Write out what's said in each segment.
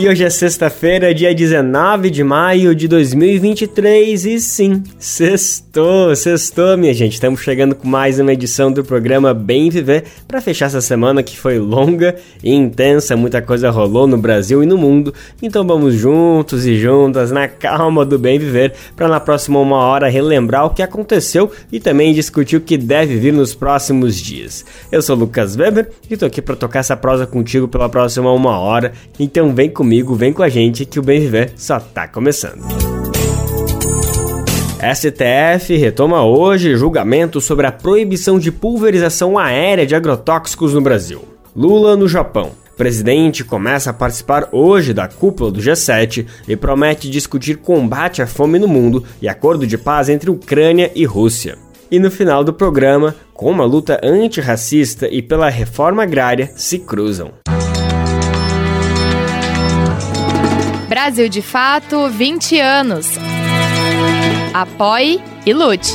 E hoje é sexta-feira, dia 19 de maio de 2023 e sim, sextou, sextou, minha gente. Estamos chegando com mais uma edição do programa Bem Viver para fechar essa semana que foi longa e intensa, muita coisa rolou no Brasil e no mundo. Então vamos juntos e juntas na calma do Bem Viver para na próxima uma hora relembrar o que aconteceu e também discutir o que deve vir nos próximos dias. Eu sou Lucas Weber e tô aqui para tocar essa prosa contigo pela próxima uma hora. Então vem comigo comigo, vem com a gente que o Bem Viver só tá começando. STF retoma hoje julgamento sobre a proibição de pulverização aérea de agrotóxicos no Brasil. Lula no Japão. presidente começa a participar hoje da cúpula do G7 e promete discutir combate à fome no mundo e acordo de paz entre Ucrânia e Rússia. E no final do programa, como a luta antirracista e pela reforma agrária se cruzam. Brasil de Fato 20 anos. Apoie e lute.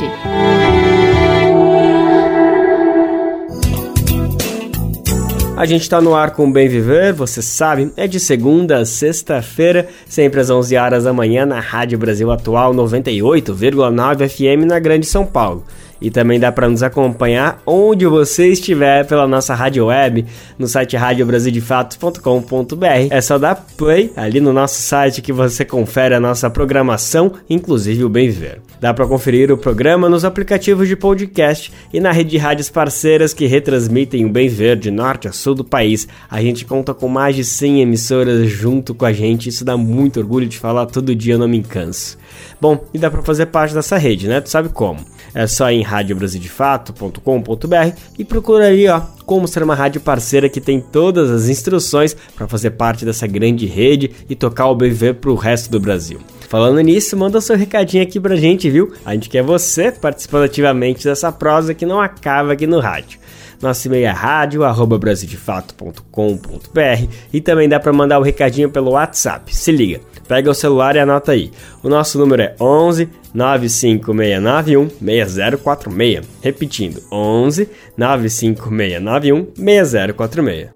A gente está no ar com o Bem Viver, você sabe, é de segunda a sexta-feira, sempre às 11 horas da manhã na Rádio Brasil Atual 98,9 FM na Grande São Paulo. E também dá para nos acompanhar onde você estiver pela nossa rádio web, no site radiobrasildefato.com.br. É só dar play ali no nosso site que você confere a nossa programação, inclusive o Bem Viver. Dá para conferir o programa nos aplicativos de podcast e na rede de rádios parceiras que retransmitem o Bem Viver de norte a sul do país. A gente conta com mais de 100 emissoras junto com a gente, isso dá muito orgulho de falar todo dia, eu não me canso. Bom, e dá para fazer parte dessa rede, né? Tu sabe como? É só em radiobrasildefato.com.br e procura ali, ó, como ser uma rádio parceira que tem todas as instruções para fazer parte dessa grande rede e tocar o BV pro resto do Brasil. Falando nisso, manda seu recadinho aqui pra gente, viu? A gente quer você participando ativamente dessa prosa que não acaba aqui no rádio. Nosso e-mail é rádio@brasildefato.com.br e também dá para mandar o recadinho pelo WhatsApp. Se liga. Pega o celular e anota aí. O nosso número é 11 95691 6046. Repetindo, 11 95691 6046.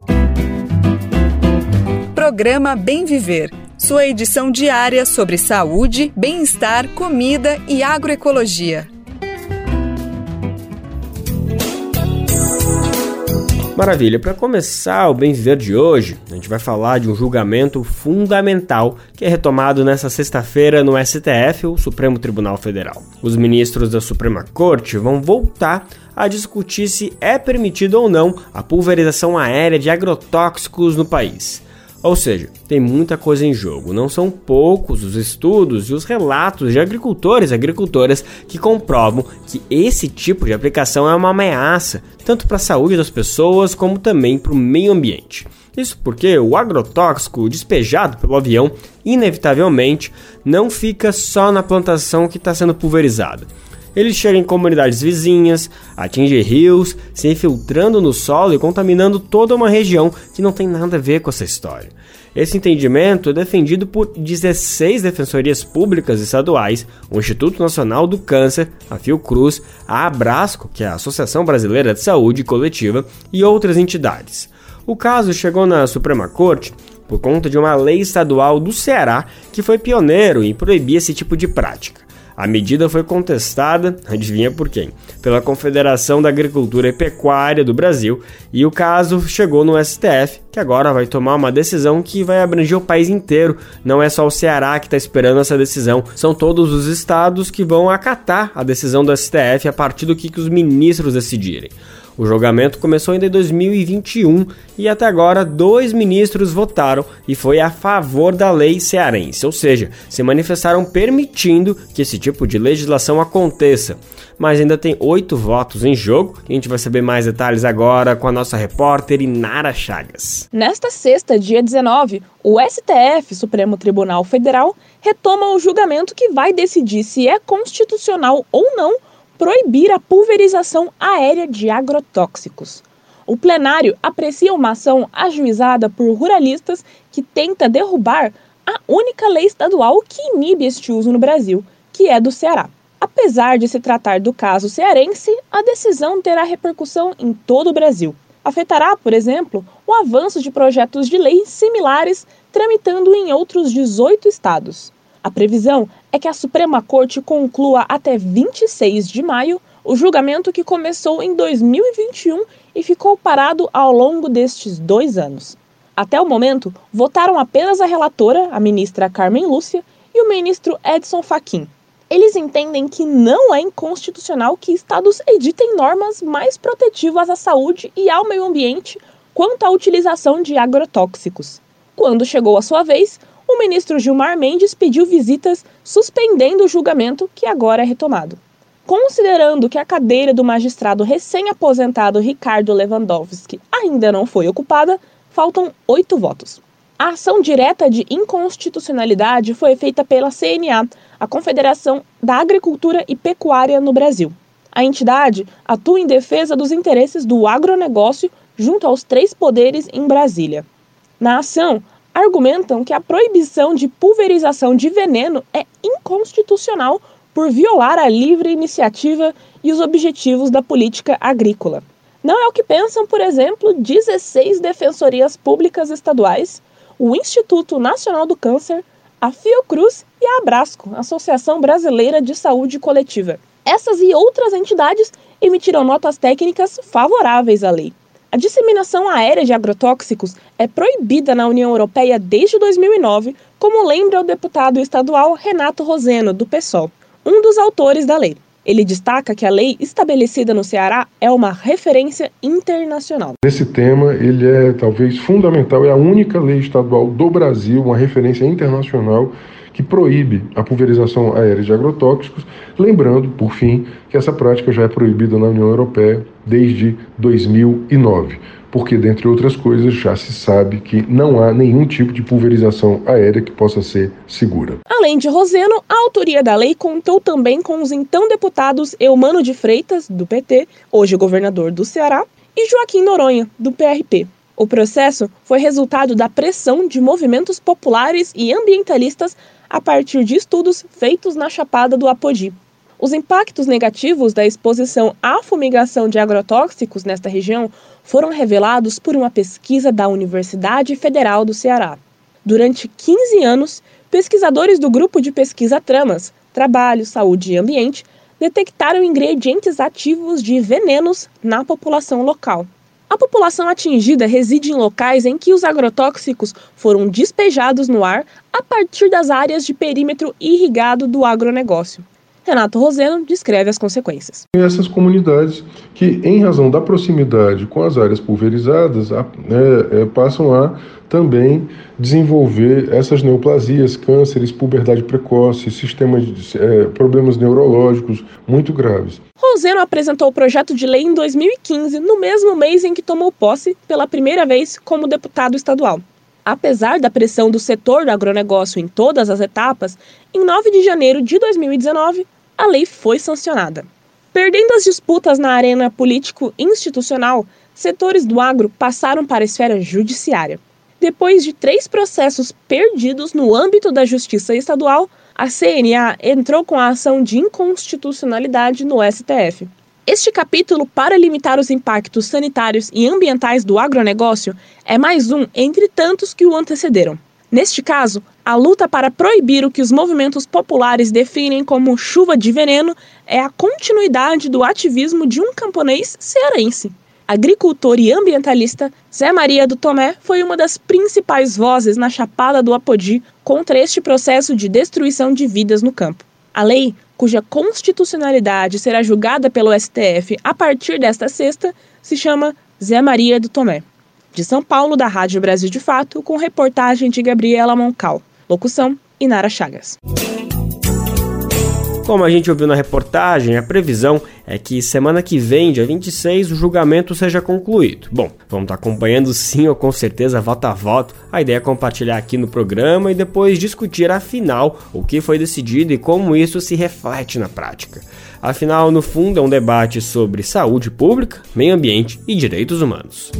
Programa Bem Viver. Sua edição diária sobre saúde, bem-estar, comida e agroecologia. Maravilha, para começar o Bem Viver de hoje, a gente vai falar de um julgamento fundamental que é retomado nesta sexta-feira no STF, o Supremo Tribunal Federal. Os ministros da Suprema Corte vão voltar a discutir se é permitido ou não a pulverização aérea de agrotóxicos no país. Ou seja, tem muita coisa em jogo. Não são poucos os estudos e os relatos de agricultores e agricultoras que comprovam que esse tipo de aplicação é uma ameaça, tanto para a saúde das pessoas como também para o meio ambiente. Isso porque o agrotóxico despejado pelo avião, inevitavelmente, não fica só na plantação que está sendo pulverizada. Ele chega em comunidades vizinhas, atinge rios, se infiltrando no solo e contaminando toda uma região que não tem nada a ver com essa história. Esse entendimento é defendido por 16 defensorias públicas estaduais, o Instituto Nacional do Câncer, a Fiocruz, a Abrasco, que é a Associação Brasileira de Saúde Coletiva, e outras entidades. O caso chegou na Suprema Corte por conta de uma lei estadual do Ceará que foi pioneiro em proibir esse tipo de prática. A medida foi contestada, adivinha por quem? Pela Confederação da Agricultura e Pecuária do Brasil, e o caso chegou no STF, que agora vai tomar uma decisão que vai abranger o país inteiro. Não é só o Ceará que está esperando essa decisão, são todos os estados que vão acatar a decisão do STF a partir do que, que os ministros decidirem. O julgamento começou ainda em 2021 e até agora dois ministros votaram e foi a favor da lei cearense, ou seja, se manifestaram permitindo que esse tipo de legislação aconteça. Mas ainda tem oito votos em jogo e a gente vai saber mais detalhes agora com a nossa repórter Inara Chagas. Nesta sexta, dia 19, o STF, Supremo Tribunal Federal, retoma o julgamento que vai decidir se é constitucional ou não proibir a pulverização aérea de agrotóxicos. O plenário aprecia uma ação ajuizada por ruralistas que tenta derrubar a única lei estadual que inibe este uso no Brasil, que é do Ceará. Apesar de se tratar do caso cearense, a decisão terá repercussão em todo o Brasil. Afetará, por exemplo, o avanço de projetos de lei similares tramitando em outros 18 estados. A previsão é que a Suprema Corte conclua até 26 de maio o julgamento que começou em 2021 e ficou parado ao longo destes dois anos. Até o momento, votaram apenas a relatora, a ministra Carmen Lúcia, e o ministro Edson Fachin. Eles entendem que não é inconstitucional que estados editem normas mais protetivas à saúde e ao meio ambiente quanto à utilização de agrotóxicos. Quando chegou a sua vez, o ministro Gilmar Mendes pediu visitas, suspendendo o julgamento, que agora é retomado. Considerando que a cadeira do magistrado recém-aposentado Ricardo Lewandowski ainda não foi ocupada, faltam oito votos. A ação direta de inconstitucionalidade foi feita pela CNA, a Confederação da Agricultura e Pecuária no Brasil. A entidade atua em defesa dos interesses do agronegócio junto aos três poderes em Brasília. Na ação, argumentam que a proibição de pulverização de veneno é inconstitucional por violar a livre iniciativa e os objetivos da política agrícola. Não é o que pensam, por exemplo, 16 defensorias públicas estaduais, o Instituto Nacional do Câncer, a Fiocruz e a Abrasco, Associação Brasileira de Saúde Coletiva. Essas e outras entidades emitiram notas técnicas favoráveis à lei. A disseminação aérea de agrotóxicos é proibida na União Europeia desde 2009, como lembra o deputado estadual Renato Roseno, do PSOL, um dos autores da lei. Ele destaca que a lei estabelecida no Ceará é uma referência internacional. Esse tema ele é talvez fundamental, é a única lei estadual do Brasil, uma referência internacional que proíbe a pulverização aérea de agrotóxicos, lembrando, por fim, que essa prática já é proibida na União Europeia desde 2009 porque, dentre outras coisas, já se sabe que não há nenhum tipo de pulverização aérea que possa ser segura. Além de Roseno, a autoria da lei contou também com os então deputados Eumano de Freitas, do PT, hoje governador do Ceará, e Joaquim Noronha, do PRP. O processo foi resultado da pressão de movimentos populares e ambientalistas a partir de estudos feitos na Chapada do Apodi. Os impactos negativos da exposição à fumigação de agrotóxicos nesta região foram revelados por uma pesquisa da Universidade Federal do Ceará. Durante 15 anos, pesquisadores do grupo de pesquisa Tramas, Trabalho, Saúde e Ambiente detectaram ingredientes ativos de venenos na população local. A população atingida reside em locais em que os agrotóxicos foram despejados no ar a partir das áreas de perímetro irrigado do agronegócio. Renato Roseno descreve as consequências. Essas comunidades que, em razão da proximidade com as áreas pulverizadas, é, é, passam a também desenvolver essas neoplasias, cânceres, puberdade precoce, sistemas de, é, problemas neurológicos muito graves. Roseno apresentou o projeto de lei em 2015, no mesmo mês em que tomou posse pela primeira vez como deputado estadual. Apesar da pressão do setor do agronegócio em todas as etapas, em 9 de janeiro de 2019, a lei foi sancionada. Perdendo as disputas na arena político-institucional, setores do agro passaram para a esfera judiciária. Depois de três processos perdidos no âmbito da Justiça Estadual, a CNA entrou com a ação de inconstitucionalidade no STF. Este capítulo, para limitar os impactos sanitários e ambientais do agronegócio, é mais um entre tantos que o antecederam. Neste caso, a luta para proibir o que os movimentos populares definem como chuva de veneno é a continuidade do ativismo de um camponês cearense. Agricultor e ambientalista, Zé Maria do Tomé foi uma das principais vozes na Chapada do Apodi contra este processo de destruição de vidas no campo. A lei, cuja constitucionalidade será julgada pelo STF a partir desta sexta, se chama Zé Maria do Tomé. De São Paulo, da Rádio Brasil de Fato, com reportagem de Gabriela Moncal. Locução: Inara Chagas. Como a gente ouviu na reportagem, a previsão é que semana que vem, dia 26, o julgamento seja concluído. Bom, vamos estar acompanhando sim ou com certeza voto a voto. A ideia é compartilhar aqui no programa e depois discutir afinal o que foi decidido e como isso se reflete na prática. Afinal, no fundo, é um debate sobre saúde pública, meio ambiente e direitos humanos.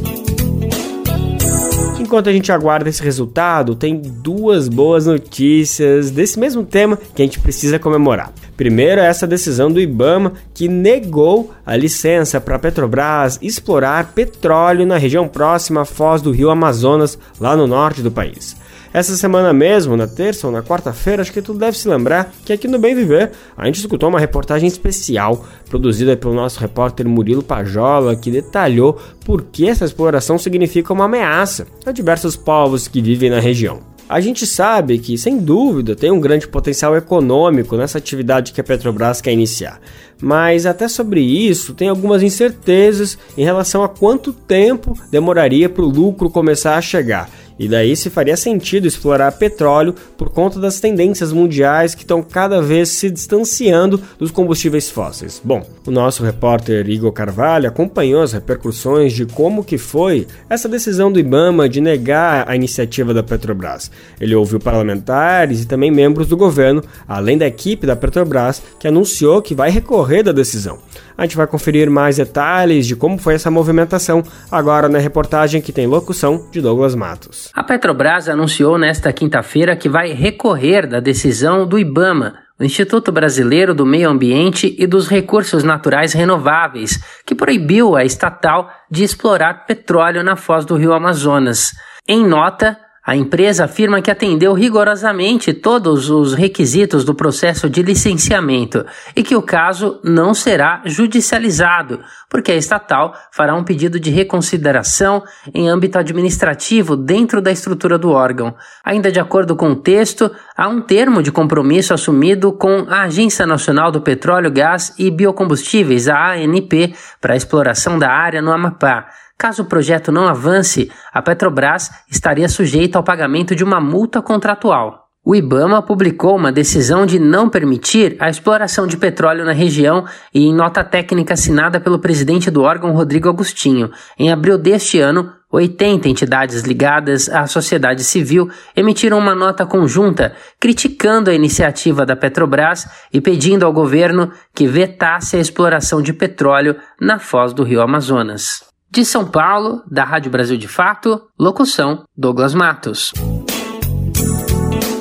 Enquanto a gente aguarda esse resultado, tem duas boas notícias desse mesmo tema que a gente precisa comemorar. Primeiro essa decisão do IBAMA que negou a licença para a Petrobras explorar petróleo na região próxima à foz do rio Amazonas, lá no norte do país. Essa semana mesmo, na terça ou na quarta-feira, acho que tu deve se lembrar que aqui no Bem Viver a gente escutou uma reportagem especial produzida pelo nosso repórter Murilo Pajola que detalhou por que essa exploração significa uma ameaça a diversos povos que vivem na região. A gente sabe que, sem dúvida, tem um grande potencial econômico nessa atividade que a Petrobras quer iniciar. Mas até sobre isso, tem algumas incertezas em relação a quanto tempo demoraria para o lucro começar a chegar e daí se faria sentido explorar petróleo por conta das tendências mundiais que estão cada vez se distanciando dos combustíveis fósseis. Bom, o nosso repórter Igor Carvalho acompanhou as repercussões de como que foi essa decisão do IBAMA de negar a iniciativa da Petrobras. Ele ouviu parlamentares e também membros do governo, além da equipe da Petrobras, que anunciou que vai recorrer da decisão. A gente vai conferir mais detalhes de como foi essa movimentação agora na reportagem que tem locução de Douglas Matos. A Petrobras anunciou nesta quinta-feira que vai recorrer da decisão do IBAMA, o Instituto Brasileiro do Meio Ambiente e dos Recursos Naturais Renováveis, que proibiu a estatal de explorar petróleo na foz do rio Amazonas. Em nota, a empresa afirma que atendeu rigorosamente todos os requisitos do processo de licenciamento e que o caso não será judicializado, porque a estatal fará um pedido de reconsideração em âmbito administrativo dentro da estrutura do órgão. Ainda de acordo com o texto, há um termo de compromisso assumido com a Agência Nacional do Petróleo, Gás e Biocombustíveis, a ANP, para a exploração da área no Amapá. Caso o projeto não avance, a Petrobras estaria sujeita ao pagamento de uma multa contratual. O Ibama publicou uma decisão de não permitir a exploração de petróleo na região e, em nota técnica assinada pelo presidente do órgão, Rodrigo Agostinho, em abril deste ano, 80 entidades ligadas à sociedade civil emitiram uma nota conjunta criticando a iniciativa da Petrobras e pedindo ao governo que vetasse a exploração de petróleo na foz do rio Amazonas. De São Paulo, da Rádio Brasil de Fato, locução Douglas Matos.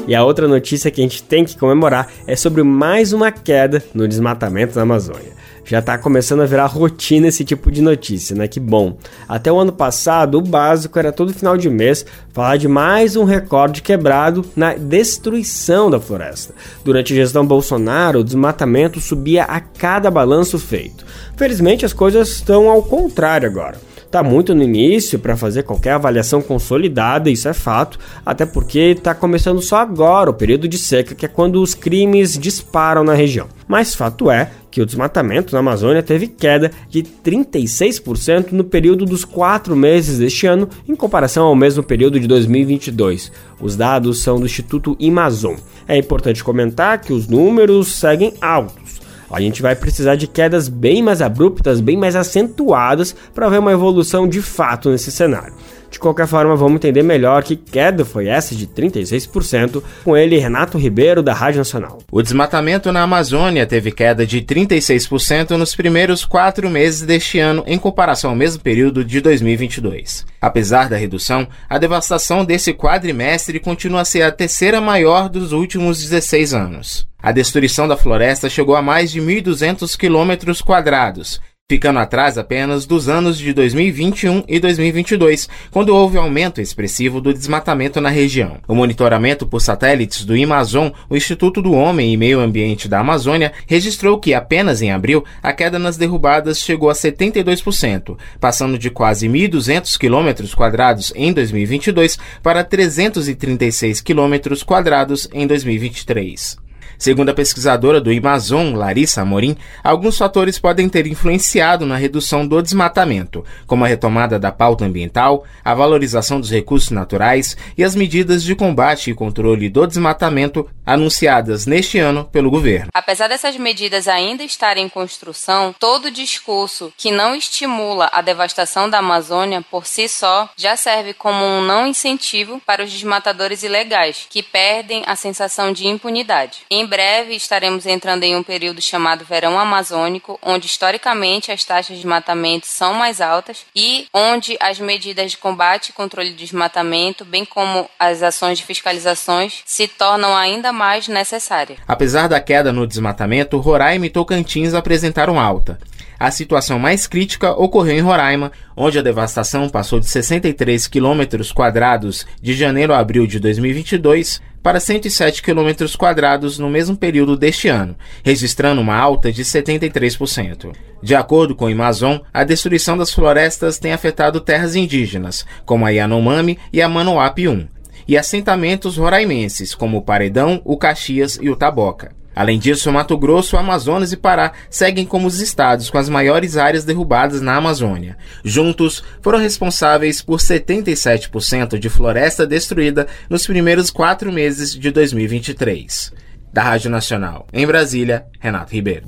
E a outra notícia que a gente tem que comemorar é sobre mais uma queda no desmatamento da Amazônia. Já está começando a virar rotina esse tipo de notícia, né? Que bom. Até o ano passado, o básico era todo final de mês falar de mais um recorde quebrado na destruição da floresta. Durante a gestão Bolsonaro, o desmatamento subia a cada balanço feito. Felizmente, as coisas estão ao contrário agora. Está muito no início para fazer qualquer avaliação consolidada, isso é fato, até porque está começando só agora o período de seca, que é quando os crimes disparam na região. Mas fato é que o desmatamento na Amazônia teve queda de 36% no período dos quatro meses deste ano, em comparação ao mesmo período de 2022. Os dados são do Instituto Amazon. É importante comentar que os números seguem altos a gente vai precisar de quedas bem mais abruptas, bem mais acentuadas para ver uma evolução de fato nesse cenário. De qualquer forma, vamos entender melhor que queda foi essa de 36%, com ele Renato Ribeiro, da Rádio Nacional. O desmatamento na Amazônia teve queda de 36% nos primeiros quatro meses deste ano, em comparação ao mesmo período de 2022. Apesar da redução, a devastação desse quadrimestre continua a ser a terceira maior dos últimos 16 anos. A destruição da floresta chegou a mais de 1.200 quilômetros quadrados, ficando atrás apenas dos anos de 2021 e 2022, quando houve aumento expressivo do desmatamento na região. O monitoramento por satélites do Amazon, o Instituto do Homem e Meio Ambiente da Amazônia, registrou que apenas em abril a queda nas derrubadas chegou a 72%, passando de quase 1.200 quilômetros quadrados em 2022 para 336 quilômetros quadrados em 2023. Segundo a pesquisadora do Amazon, Larissa Amorim, alguns fatores podem ter influenciado na redução do desmatamento, como a retomada da pauta ambiental, a valorização dos recursos naturais e as medidas de combate e controle do desmatamento, anunciadas neste ano pelo governo. Apesar dessas medidas ainda estarem em construção, todo discurso que não estimula a devastação da Amazônia por si só já serve como um não incentivo para os desmatadores ilegais, que perdem a sensação de impunidade. Em breve estaremos entrando em um período chamado verão amazônico, onde historicamente as taxas de desmatamento são mais altas e onde as medidas de combate e controle do desmatamento, bem como as ações de fiscalizações, se tornam ainda mais necessária. Apesar da queda no desmatamento, Roraima e Tocantins apresentaram alta. A situação mais crítica ocorreu em Roraima, onde a devastação passou de 63 quilômetros quadrados de janeiro a abril de 2022 para 107 quilômetros quadrados no mesmo período deste ano, registrando uma alta de 73%. De acordo com o Amazon, a destruição das florestas tem afetado terras indígenas, como a Yanomami e a Manoape 1, e assentamentos roraimenses, como o Paredão, o Caxias e o Taboca. Além disso, Mato Grosso, Amazonas e Pará seguem como os estados com as maiores áreas derrubadas na Amazônia. Juntos, foram responsáveis por 77% de floresta destruída nos primeiros quatro meses de 2023. Da Rádio Nacional, em Brasília, Renato Ribeiro.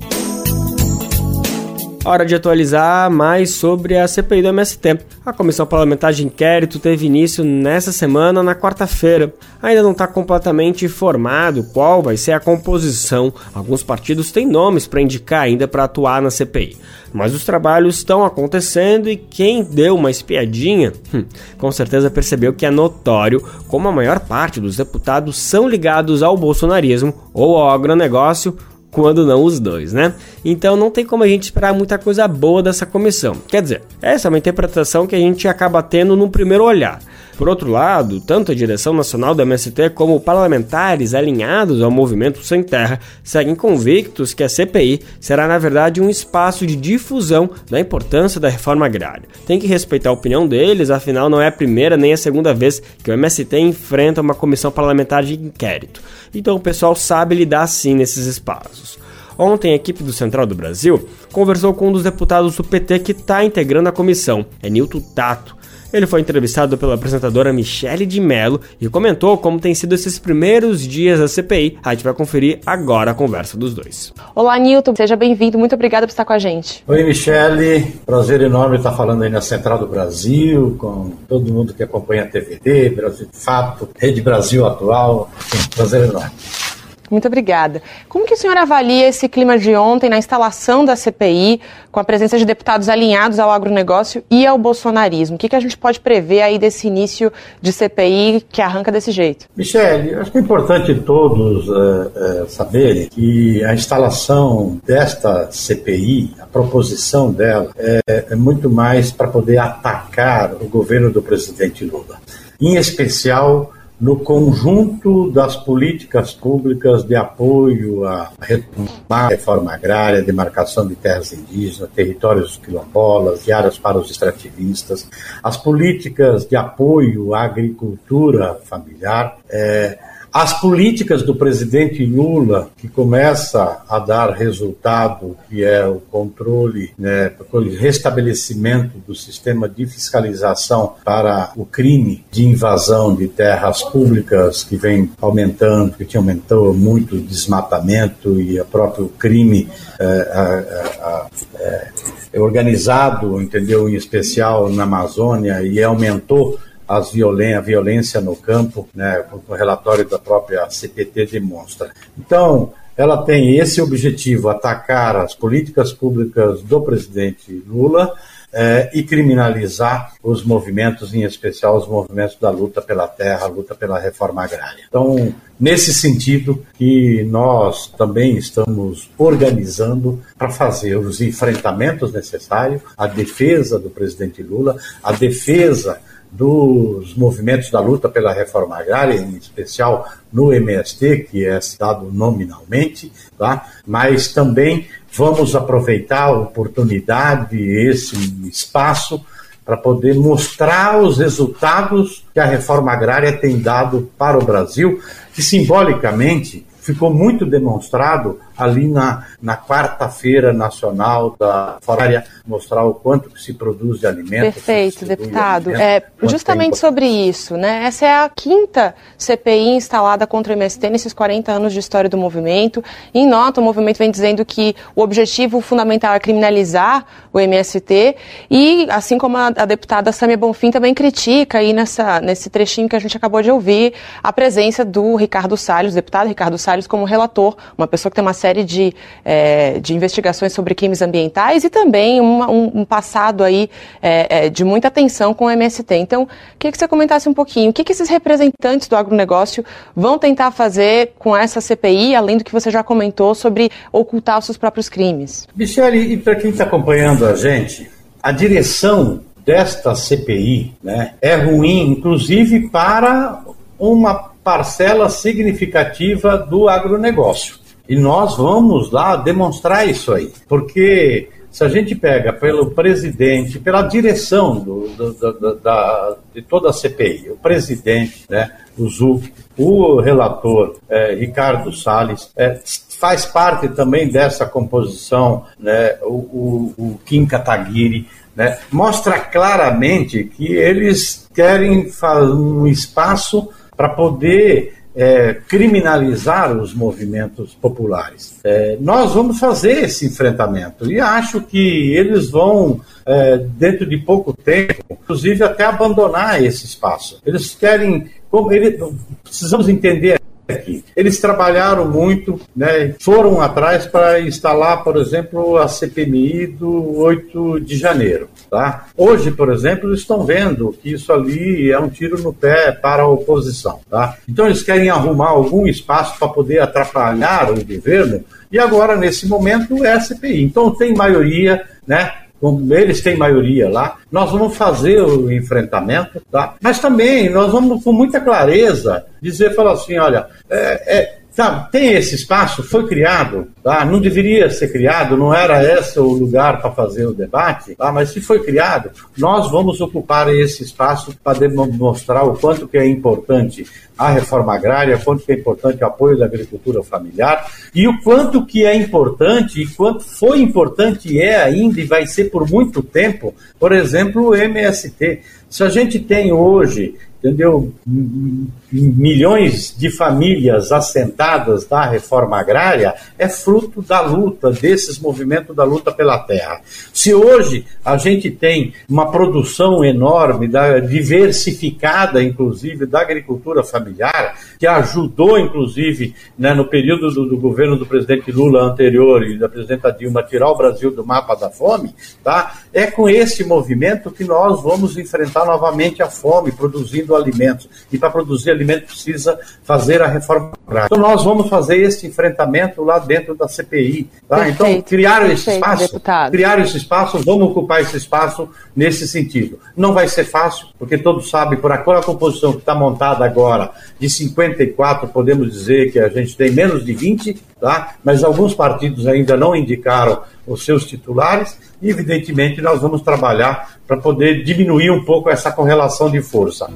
Hora de atualizar mais sobre a CPI do MST. A comissão parlamentar de inquérito teve início nessa semana, na quarta-feira. Ainda não está completamente formado qual vai ser a composição. Alguns partidos têm nomes para indicar ainda para atuar na CPI. Mas os trabalhos estão acontecendo e quem deu uma espiadinha, hum, com certeza percebeu que é notório como a maior parte dos deputados são ligados ao bolsonarismo ou ao agronegócio quando não os dois, né? Então não tem como a gente esperar muita coisa boa dessa comissão. Quer dizer, essa é uma interpretação que a gente acaba tendo num primeiro olhar. Por outro lado, tanto a direção nacional do MST como parlamentares alinhados ao movimento Sem Terra seguem convictos que a CPI será, na verdade, um espaço de difusão da importância da reforma agrária. Tem que respeitar a opinião deles, afinal, não é a primeira nem a segunda vez que o MST enfrenta uma comissão parlamentar de inquérito. Então o pessoal sabe lidar sim nesses espaços. Ontem, a equipe do Central do Brasil conversou com um dos deputados do PT que está integrando a comissão, é Nilton Tato. Ele foi entrevistado pela apresentadora Michele de Mello e comentou como tem sido esses primeiros dias da CPI. A gente vai conferir agora a conversa dos dois. Olá, Nilton, seja bem-vindo. Muito obrigada por estar com a gente. Oi, Michele. Prazer enorme estar falando aí na Central do Brasil, com todo mundo que acompanha a TVT, Brasil de Fato, Rede Brasil Atual. prazer enorme. Muito obrigada. Como que o senhor avalia esse clima de ontem na instalação da CPI, com a presença de deputados alinhados ao agronegócio e ao bolsonarismo? O que, que a gente pode prever aí desse início de CPI que arranca desse jeito? Michele, acho que é importante todos é, é, saberem que a instalação desta CPI, a proposição dela, é, é muito mais para poder atacar o governo do presidente Lula. Em especial, no conjunto das políticas públicas de apoio à reforma agrária, demarcação de terras indígenas, territórios quilombolas e áreas para os extrativistas, as políticas de apoio à agricultura familiar, é, as políticas do presidente Lula, que começa a dar resultado, que é o controle, né, o restabelecimento do sistema de fiscalização para o crime de invasão de terras públicas, que vem aumentando, que aumentou muito o desmatamento e o próprio crime é, é, é, organizado, entendeu, em especial na Amazônia, e aumentou as violen a violência no campo, né, o relatório da própria CPT demonstra. Então, ela tem esse objetivo, atacar as políticas públicas do presidente Lula eh, e criminalizar os movimentos, em especial os movimentos da luta pela terra, luta pela reforma agrária. Então, nesse sentido que nós também estamos organizando para fazer os enfrentamentos necessários, a defesa do presidente Lula, a defesa dos movimentos da luta pela reforma agrária, em especial no MST, que é citado nominalmente, tá? mas também vamos aproveitar a oportunidade, esse espaço, para poder mostrar os resultados que a reforma agrária tem dado para o Brasil, que simbolicamente ficou muito demonstrado ali na, na quarta-feira nacional da Fória, mostrar o quanto que se produz de alimentos. Perfeito, deputado. Alimento, é, justamente sobre isso, né? Essa é a quinta CPI instalada contra o MST nesses 40 anos de história do movimento. Em nota, o movimento vem dizendo que o objetivo fundamental é criminalizar o MST e, assim como a, a deputada Samia Bonfim também critica aí nessa, nesse trechinho que a gente acabou de ouvir, a presença do Ricardo Salles, deputado Ricardo Salles, como relator, uma pessoa que tem uma série de, é, de investigações sobre crimes ambientais e também uma, um, um, passado aí é, é, de muita atenção com o MST. Então, queria que você comentasse um pouquinho o que, que esses representantes do agronegócio vão tentar fazer com essa CPI, além do que você já comentou sobre ocultar os seus próprios crimes. Michele, e para quem está acompanhando a gente, a direção desta CPI né, é ruim, inclusive para uma parcela significativa do agronegócio. E nós vamos lá demonstrar isso aí, porque se a gente pega pelo presidente, pela direção do, do, do, da, de toda a CPI, o presidente, né, o Zuc, o relator é, Ricardo Salles, é, faz parte também dessa composição né, o, o, o Kim Kataguiri, né, mostra claramente que eles querem um espaço para poder é, criminalizar os movimentos populares. É, nós vamos fazer esse enfrentamento e acho que eles vão, é, dentro de pouco tempo, inclusive até abandonar esse espaço. Eles querem. Como ele, precisamos entender aqui. Eles trabalharam muito, né, foram atrás para instalar, por exemplo, a CPMI do 8 de janeiro. Tá? Hoje, por exemplo, estão vendo que isso ali é um tiro no pé para a oposição. Tá? Então, eles querem arrumar algum espaço para poder atrapalhar o governo e agora, nesse momento, é a CPI. Então, tem maioria, né? eles têm maioria lá, nós vamos fazer o enfrentamento, tá? Mas também nós vamos com muita clareza dizer, falar assim, olha, é, é, tá, tem esse espaço, foi criado, tá? não deveria ser criado, não era esse o lugar para fazer o debate, tá? mas se foi criado, nós vamos ocupar esse espaço para demonstrar o quanto que é importante a reforma agrária, quanto que é importante o apoio da agricultura familiar e o quanto que é importante e quanto foi importante e é ainda e vai ser por muito tempo, por exemplo, o MST. Se a gente tem hoje entendeu? Milhões de famílias assentadas da reforma agrária é fruto da luta, desses movimentos da luta pela terra. Se hoje a gente tem uma produção enorme, da, diversificada, inclusive, da agricultura familiar, que ajudou, inclusive, né, no período do, do, governo do presidente Lula anterior e da presidenta Dilma a tirar o Brasil do mapa da fome, tá? é com esse movimento que nós vamos enfrentar novamente a fome, produzindo produzindo alimentos. E para produzir alimentos precisa fazer a reforma Então nós vamos fazer esse enfrentamento lá dentro da CPI. Tá? então criaram esse espaço, deputado. criaram esse espaço, vamos ocupar esse espaço nesse sentido. Não vai ser fácil, porque todos sabem, por aquela composição que está montada agora, de 54, podemos dizer que a gente tem menos de 20, tá? mas alguns partidos ainda não indicaram os seus titulares, e evidentemente nós vamos trabalhar para poder diminuir um pouco essa correlação de força.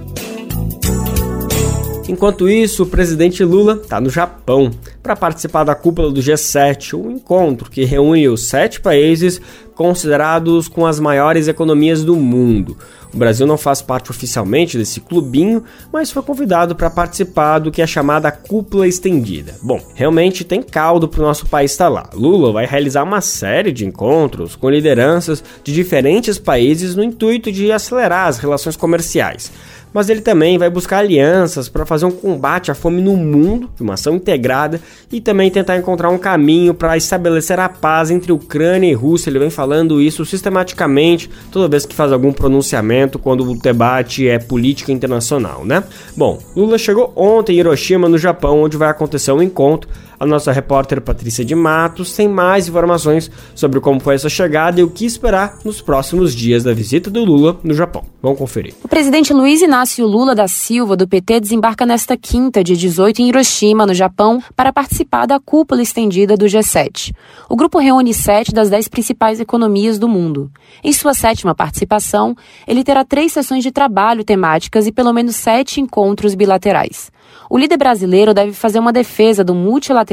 Enquanto isso, o presidente Lula está no Japão para participar da cúpula do G7, um encontro que reúne os sete países considerados com as maiores economias do mundo. O Brasil não faz parte oficialmente desse clubinho, mas foi convidado para participar do que é chamada cúpula estendida. Bom, realmente tem caldo para o nosso país estar tá lá. Lula vai realizar uma série de encontros com lideranças de diferentes países no intuito de acelerar as relações comerciais mas ele também vai buscar alianças para fazer um combate à fome no mundo, uma ação integrada, e também tentar encontrar um caminho para estabelecer a paz entre Ucrânia e Rússia. Ele vem falando isso sistematicamente toda vez que faz algum pronunciamento quando o debate é política internacional, né? Bom, Lula chegou ontem em Hiroshima, no Japão, onde vai acontecer um encontro a nossa repórter Patrícia de Matos tem mais informações sobre como foi essa chegada e o que esperar nos próximos dias da visita do Lula no Japão. Vamos conferir. O presidente Luiz Inácio Lula da Silva, do PT, desembarca nesta quinta, dia 18, em Hiroshima, no Japão, para participar da cúpula estendida do G7. O grupo reúne sete das dez principais economias do mundo. Em sua sétima participação, ele terá três sessões de trabalho temáticas e pelo menos sete encontros bilaterais. O líder brasileiro deve fazer uma defesa do multilateralismo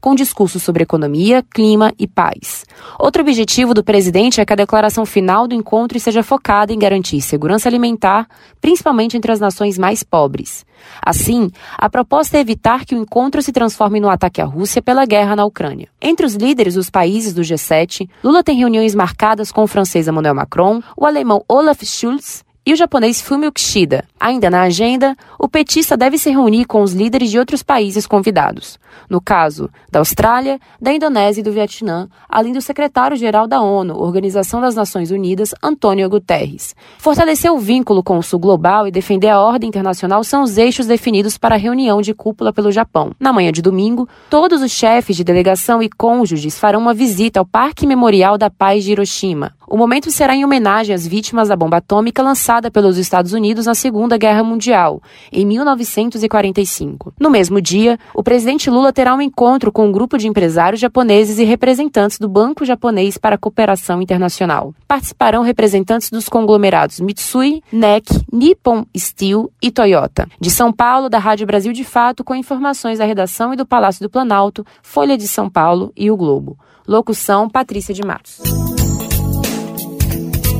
com discursos sobre economia, clima e paz. Outro objetivo do presidente é que a declaração final do encontro seja focada em garantir segurança alimentar, principalmente entre as nações mais pobres. Assim, a proposta é evitar que o encontro se transforme no ataque à Rússia pela guerra na Ucrânia. Entre os líderes dos países do G7, Lula tem reuniões marcadas com o francês Emmanuel Macron, o alemão Olaf Scholz e o japonês Fumio Kishida. Ainda na agenda, o petista deve se reunir com os líderes de outros países convidados. No caso, da Austrália, da Indonésia e do Vietnã, além do secretário-geral da ONU, Organização das Nações Unidas, Antônio Guterres. Fortalecer o vínculo com o Sul Global e defender a ordem internacional são os eixos definidos para a reunião de cúpula pelo Japão. Na manhã de domingo, todos os chefes de delegação e cônjuges farão uma visita ao Parque Memorial da Paz de Hiroshima. O momento será em homenagem às vítimas da bomba atômica lançada pelos Estados Unidos na Segunda Guerra Mundial, em 1945. No mesmo dia, o presidente Lula terá um encontro com um grupo de empresários japoneses e representantes do Banco Japonês para a Cooperação Internacional. Participarão representantes dos conglomerados Mitsui, NEC, Nippon Steel e Toyota. De São Paulo, da Rádio Brasil de Fato, com informações da redação e do Palácio do Planalto, Folha de São Paulo e o Globo. Locução Patrícia de Matos.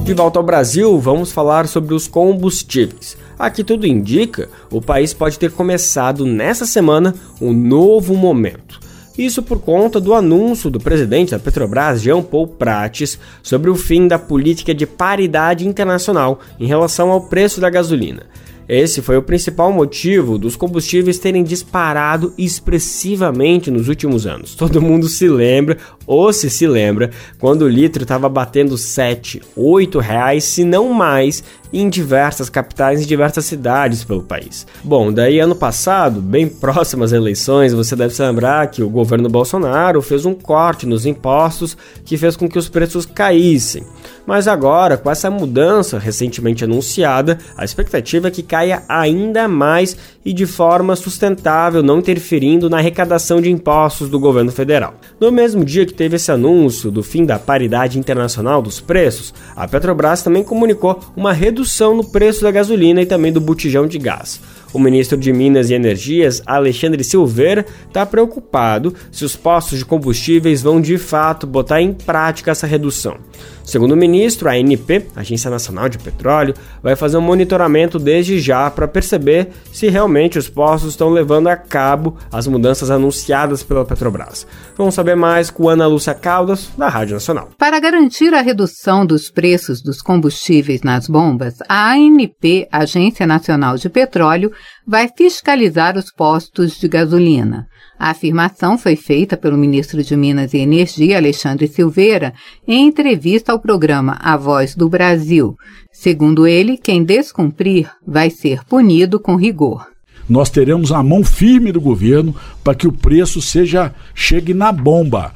De volta ao Brasil, vamos falar sobre os combustíveis. Aqui tudo indica, o país pode ter começado nessa semana um novo momento. Isso por conta do anúncio do presidente da Petrobras, Jean Paul Prates, sobre o fim da política de paridade internacional em relação ao preço da gasolina. Esse foi o principal motivo dos combustíveis terem disparado expressivamente nos últimos anos. Todo mundo se lembra, ou se se lembra, quando o litro estava batendo 7, 8 reais, se não mais, em diversas capitais e diversas cidades pelo país. Bom, daí ano passado, bem próximo às eleições, você deve se lembrar que o governo Bolsonaro fez um corte nos impostos que fez com que os preços caíssem. Mas agora, com essa mudança recentemente anunciada, a expectativa é que caia ainda mais e de forma sustentável, não interferindo na arrecadação de impostos do governo federal. No mesmo dia que teve esse anúncio do fim da paridade internacional dos preços, a Petrobras também comunicou uma redução no preço da gasolina e também do botijão de gás. O ministro de Minas e Energias, Alexandre Silveira, está preocupado se os postos de combustíveis vão de fato botar em prática essa redução. Segundo o ministro, a ANP, Agência Nacional de Petróleo, vai fazer um monitoramento desde já para perceber se realmente os postos estão levando a cabo as mudanças anunciadas pela Petrobras. Vamos saber mais com Ana Lúcia Caldas, da Rádio Nacional. Para garantir a redução dos preços dos combustíveis nas bombas, a ANP, Agência Nacional de Petróleo, vai fiscalizar os postos de gasolina. A afirmação foi feita pelo ministro de Minas e Energia, Alexandre Silveira, em entrevista ao programa A Voz do Brasil. Segundo ele, quem descumprir vai ser punido com rigor. Nós teremos a mão firme do governo para que o preço seja chegue na bomba.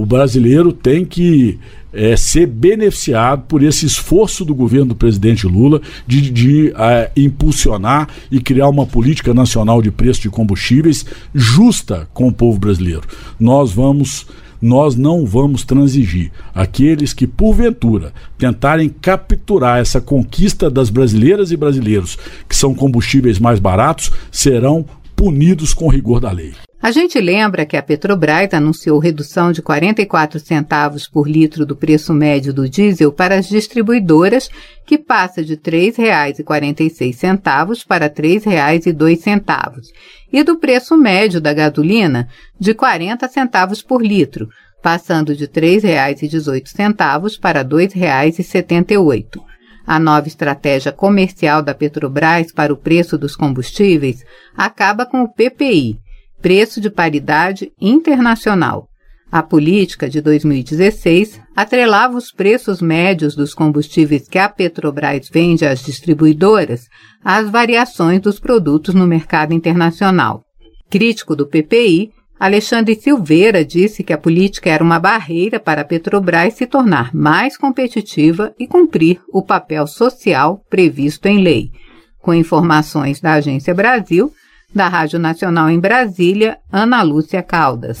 O brasileiro tem que é, ser beneficiado por esse esforço do governo do presidente Lula de, de é, impulsionar e criar uma política nacional de preço de combustíveis justa com o povo brasileiro. Nós vamos nós não vamos transigir. Aqueles que, porventura, tentarem capturar essa conquista das brasileiras e brasileiros, que são combustíveis mais baratos, serão punidos com rigor da lei. A gente lembra que a Petrobras anunciou redução de 44 centavos por litro do preço médio do diesel para as distribuidoras, que passa de R$ 3,46 para R$ 3,02, e do preço médio da gasolina de 40 centavos por litro, passando de R$ 3,18 para R$ 2,78. A nova estratégia comercial da Petrobras para o preço dos combustíveis acaba com o PPI, preço de paridade internacional. A política de 2016 atrelava os preços médios dos combustíveis que a Petrobras vende às distribuidoras às variações dos produtos no mercado internacional. Crítico do PPI, Alexandre Silveira disse que a política era uma barreira para a Petrobras se tornar mais competitiva e cumprir o papel social previsto em lei. Com informações da Agência Brasil, da Rádio Nacional em Brasília, Ana Lúcia Caldas.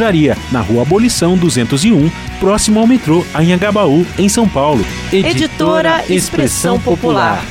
livraria na Rua Abolição 201, próximo ao metrô Anhangabaú, em São Paulo. Editora, editora Expressão Popular.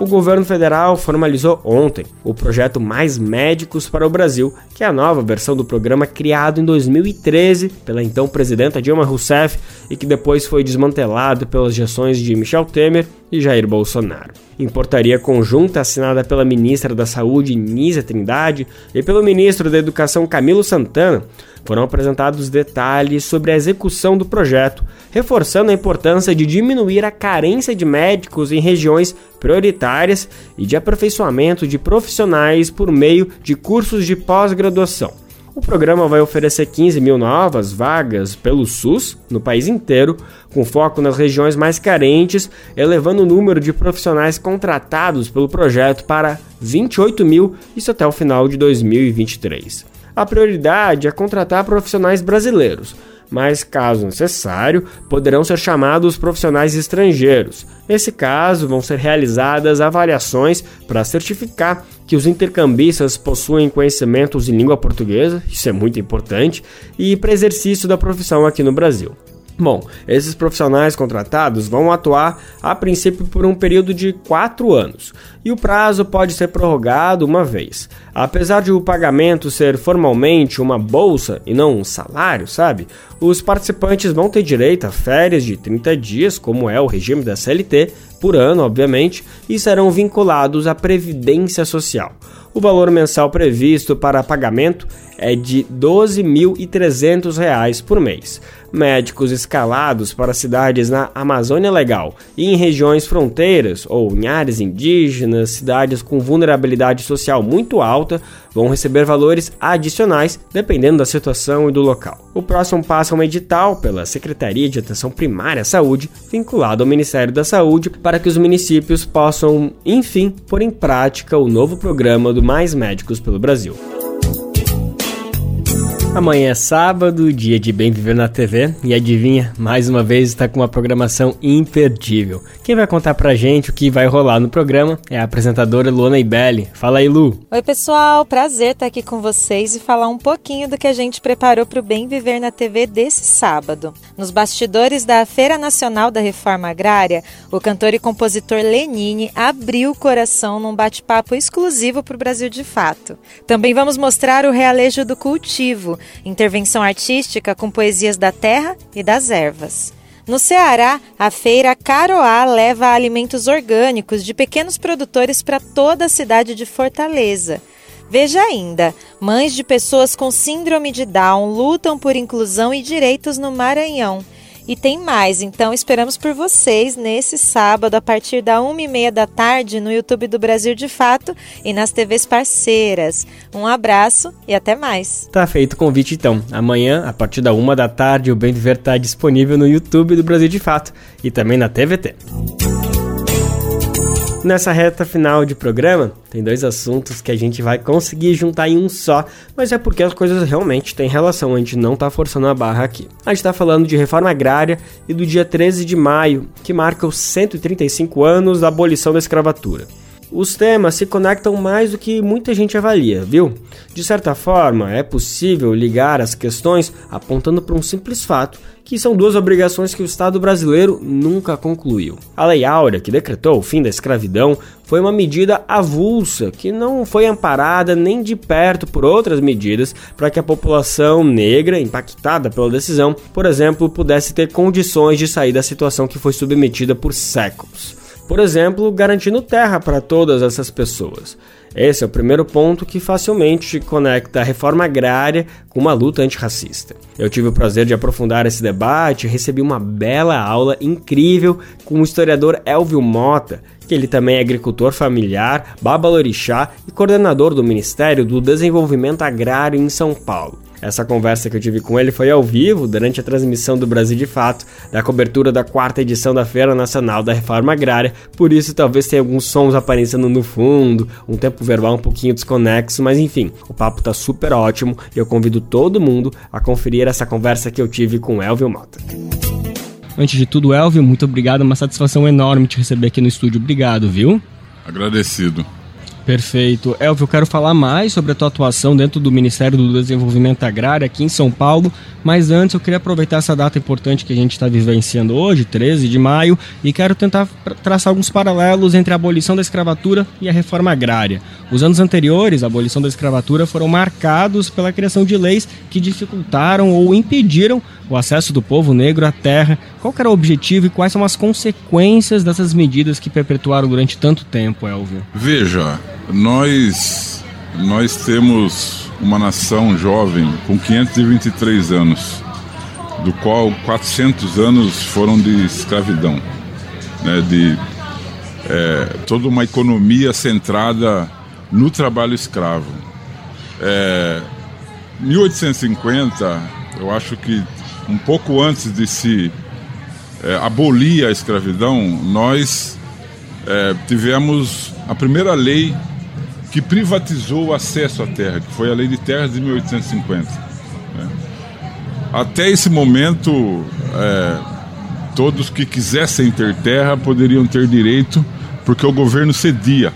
O governo federal formalizou ontem o projeto Mais Médicos para o Brasil, que é a nova versão do programa criado em 2013 pela então presidenta Dilma Rousseff e que depois foi desmantelado pelas gestões de Michel Temer e Jair Bolsonaro. Em portaria conjunta assinada pela ministra da Saúde, Nízia Trindade, e pelo ministro da Educação, Camilo Santana, foram apresentados detalhes sobre a execução do projeto, reforçando a importância de diminuir a carência de médicos em regiões prioritárias e de aperfeiçoamento de profissionais por meio de cursos de pós-graduação. O programa vai oferecer 15 mil novas vagas pelo SUS no país inteiro, com foco nas regiões mais carentes, elevando o número de profissionais contratados pelo projeto para 28 mil, isso até o final de 2023. A prioridade é contratar profissionais brasileiros, mas, caso necessário, poderão ser chamados profissionais estrangeiros. Nesse caso, vão ser realizadas avaliações para certificar que os intercambistas possuem conhecimentos em língua portuguesa, isso é muito importante, e para exercício da profissão aqui no Brasil. Bom, esses profissionais contratados vão atuar a princípio por um período de quatro anos e o prazo pode ser prorrogado uma vez. Apesar de o pagamento ser formalmente uma bolsa e não um salário, sabe? Os participantes vão ter direito a férias de 30 dias, como é o regime da CLT, por ano, obviamente, e serão vinculados à Previdência Social. O valor mensal previsto para pagamento é de R$ 12.300 por mês. Médicos escalados para cidades na Amazônia Legal e em regiões fronteiras ou em áreas indígenas, cidades com vulnerabilidade social muito alta, vão receber valores adicionais dependendo da situação e do local. O próximo passo é um edital pela Secretaria de Atenção Primária à Saúde, vinculado ao Ministério da Saúde, para que os municípios possam, enfim, pôr em prática o novo programa do Mais Médicos pelo Brasil. Amanhã é sábado, dia de Bem Viver na TV, e adivinha, mais uma vez está com uma programação imperdível. Quem vai contar pra gente o que vai rolar no programa é a apresentadora Luana Ibelli. Fala aí, Lu. Oi, pessoal, prazer estar aqui com vocês e falar um pouquinho do que a gente preparou para o Bem Viver na TV desse sábado. Nos bastidores da Feira Nacional da Reforma Agrária, o cantor e compositor Lenine abriu o coração num bate-papo exclusivo para o Brasil de Fato. Também vamos mostrar o realejo do cultivo intervenção artística com poesias da terra e das ervas. No Ceará, a feira Caroá leva alimentos orgânicos de pequenos produtores para toda a cidade de Fortaleza. Veja ainda: mães de pessoas com síndrome de Down lutam por inclusão e direitos no Maranhão. E tem mais, então esperamos por vocês nesse sábado, a partir da uma e meia da tarde, no YouTube do Brasil de Fato e nas TVs parceiras. Um abraço e até mais. Tá feito o convite então. Amanhã, a partir da uma da tarde, o Bem Viver está disponível no YouTube do Brasil de Fato e também na TVT. Nessa reta final de programa, tem dois assuntos que a gente vai conseguir juntar em um só, mas é porque as coisas realmente têm relação, a gente não tá forçando a barra aqui. A gente tá falando de reforma agrária e do dia 13 de maio, que marca os 135 anos da abolição da escravatura. Os temas se conectam mais do que muita gente avalia, viu? De certa forma, é possível ligar as questões apontando para um simples fato, que são duas obrigações que o Estado brasileiro nunca concluiu. A Lei Áurea, que decretou o fim da escravidão, foi uma medida avulsa que não foi amparada nem de perto por outras medidas para que a população negra impactada pela decisão, por exemplo, pudesse ter condições de sair da situação que foi submetida por séculos. Por exemplo, garantindo terra para todas essas pessoas. Esse é o primeiro ponto que facilmente conecta a reforma agrária com uma luta antirracista. Eu tive o prazer de aprofundar esse debate e recebi uma bela aula incrível com o historiador Elvio Mota, que ele também é agricultor familiar, babalorixá e coordenador do Ministério do Desenvolvimento Agrário em São Paulo. Essa conversa que eu tive com ele foi ao vivo durante a transmissão do Brasil de Fato, da cobertura da quarta edição da Feira Nacional da Reforma Agrária, por isso talvez tenha alguns sons aparecendo no fundo, um tempo verbal um pouquinho desconexo, mas enfim, o papo tá super ótimo e eu convido todo mundo a conferir essa conversa que eu tive com Elvio Mota. Antes de tudo, Elvio, muito obrigado, uma satisfação enorme te receber aqui no estúdio. Obrigado, viu? Agradecido. Perfeito. Elvio, eu quero falar mais sobre a tua atuação dentro do Ministério do Desenvolvimento Agrário aqui em São Paulo, mas antes eu queria aproveitar essa data importante que a gente está vivenciando hoje, 13 de maio, e quero tentar traçar alguns paralelos entre a abolição da escravatura e a reforma agrária. Os anos anteriores à abolição da escravatura foram marcados pela criação de leis que dificultaram ou impediram o acesso do povo negro à terra. Qual era o objetivo e quais são as consequências dessas medidas que perpetuaram durante tanto tempo, Elvio? Veja, nós, nós temos uma nação jovem com 523 anos, do qual 400 anos foram de escravidão, né, de é, toda uma economia centrada no trabalho escravo. É, 1850, eu acho que um pouco antes de se é, abolir a escravidão, nós é, tivemos a primeira lei que privatizou o acesso à terra, que foi a Lei de Terras de 1850. Né? Até esse momento, é, todos que quisessem ter terra poderiam ter direito, porque o governo cedia,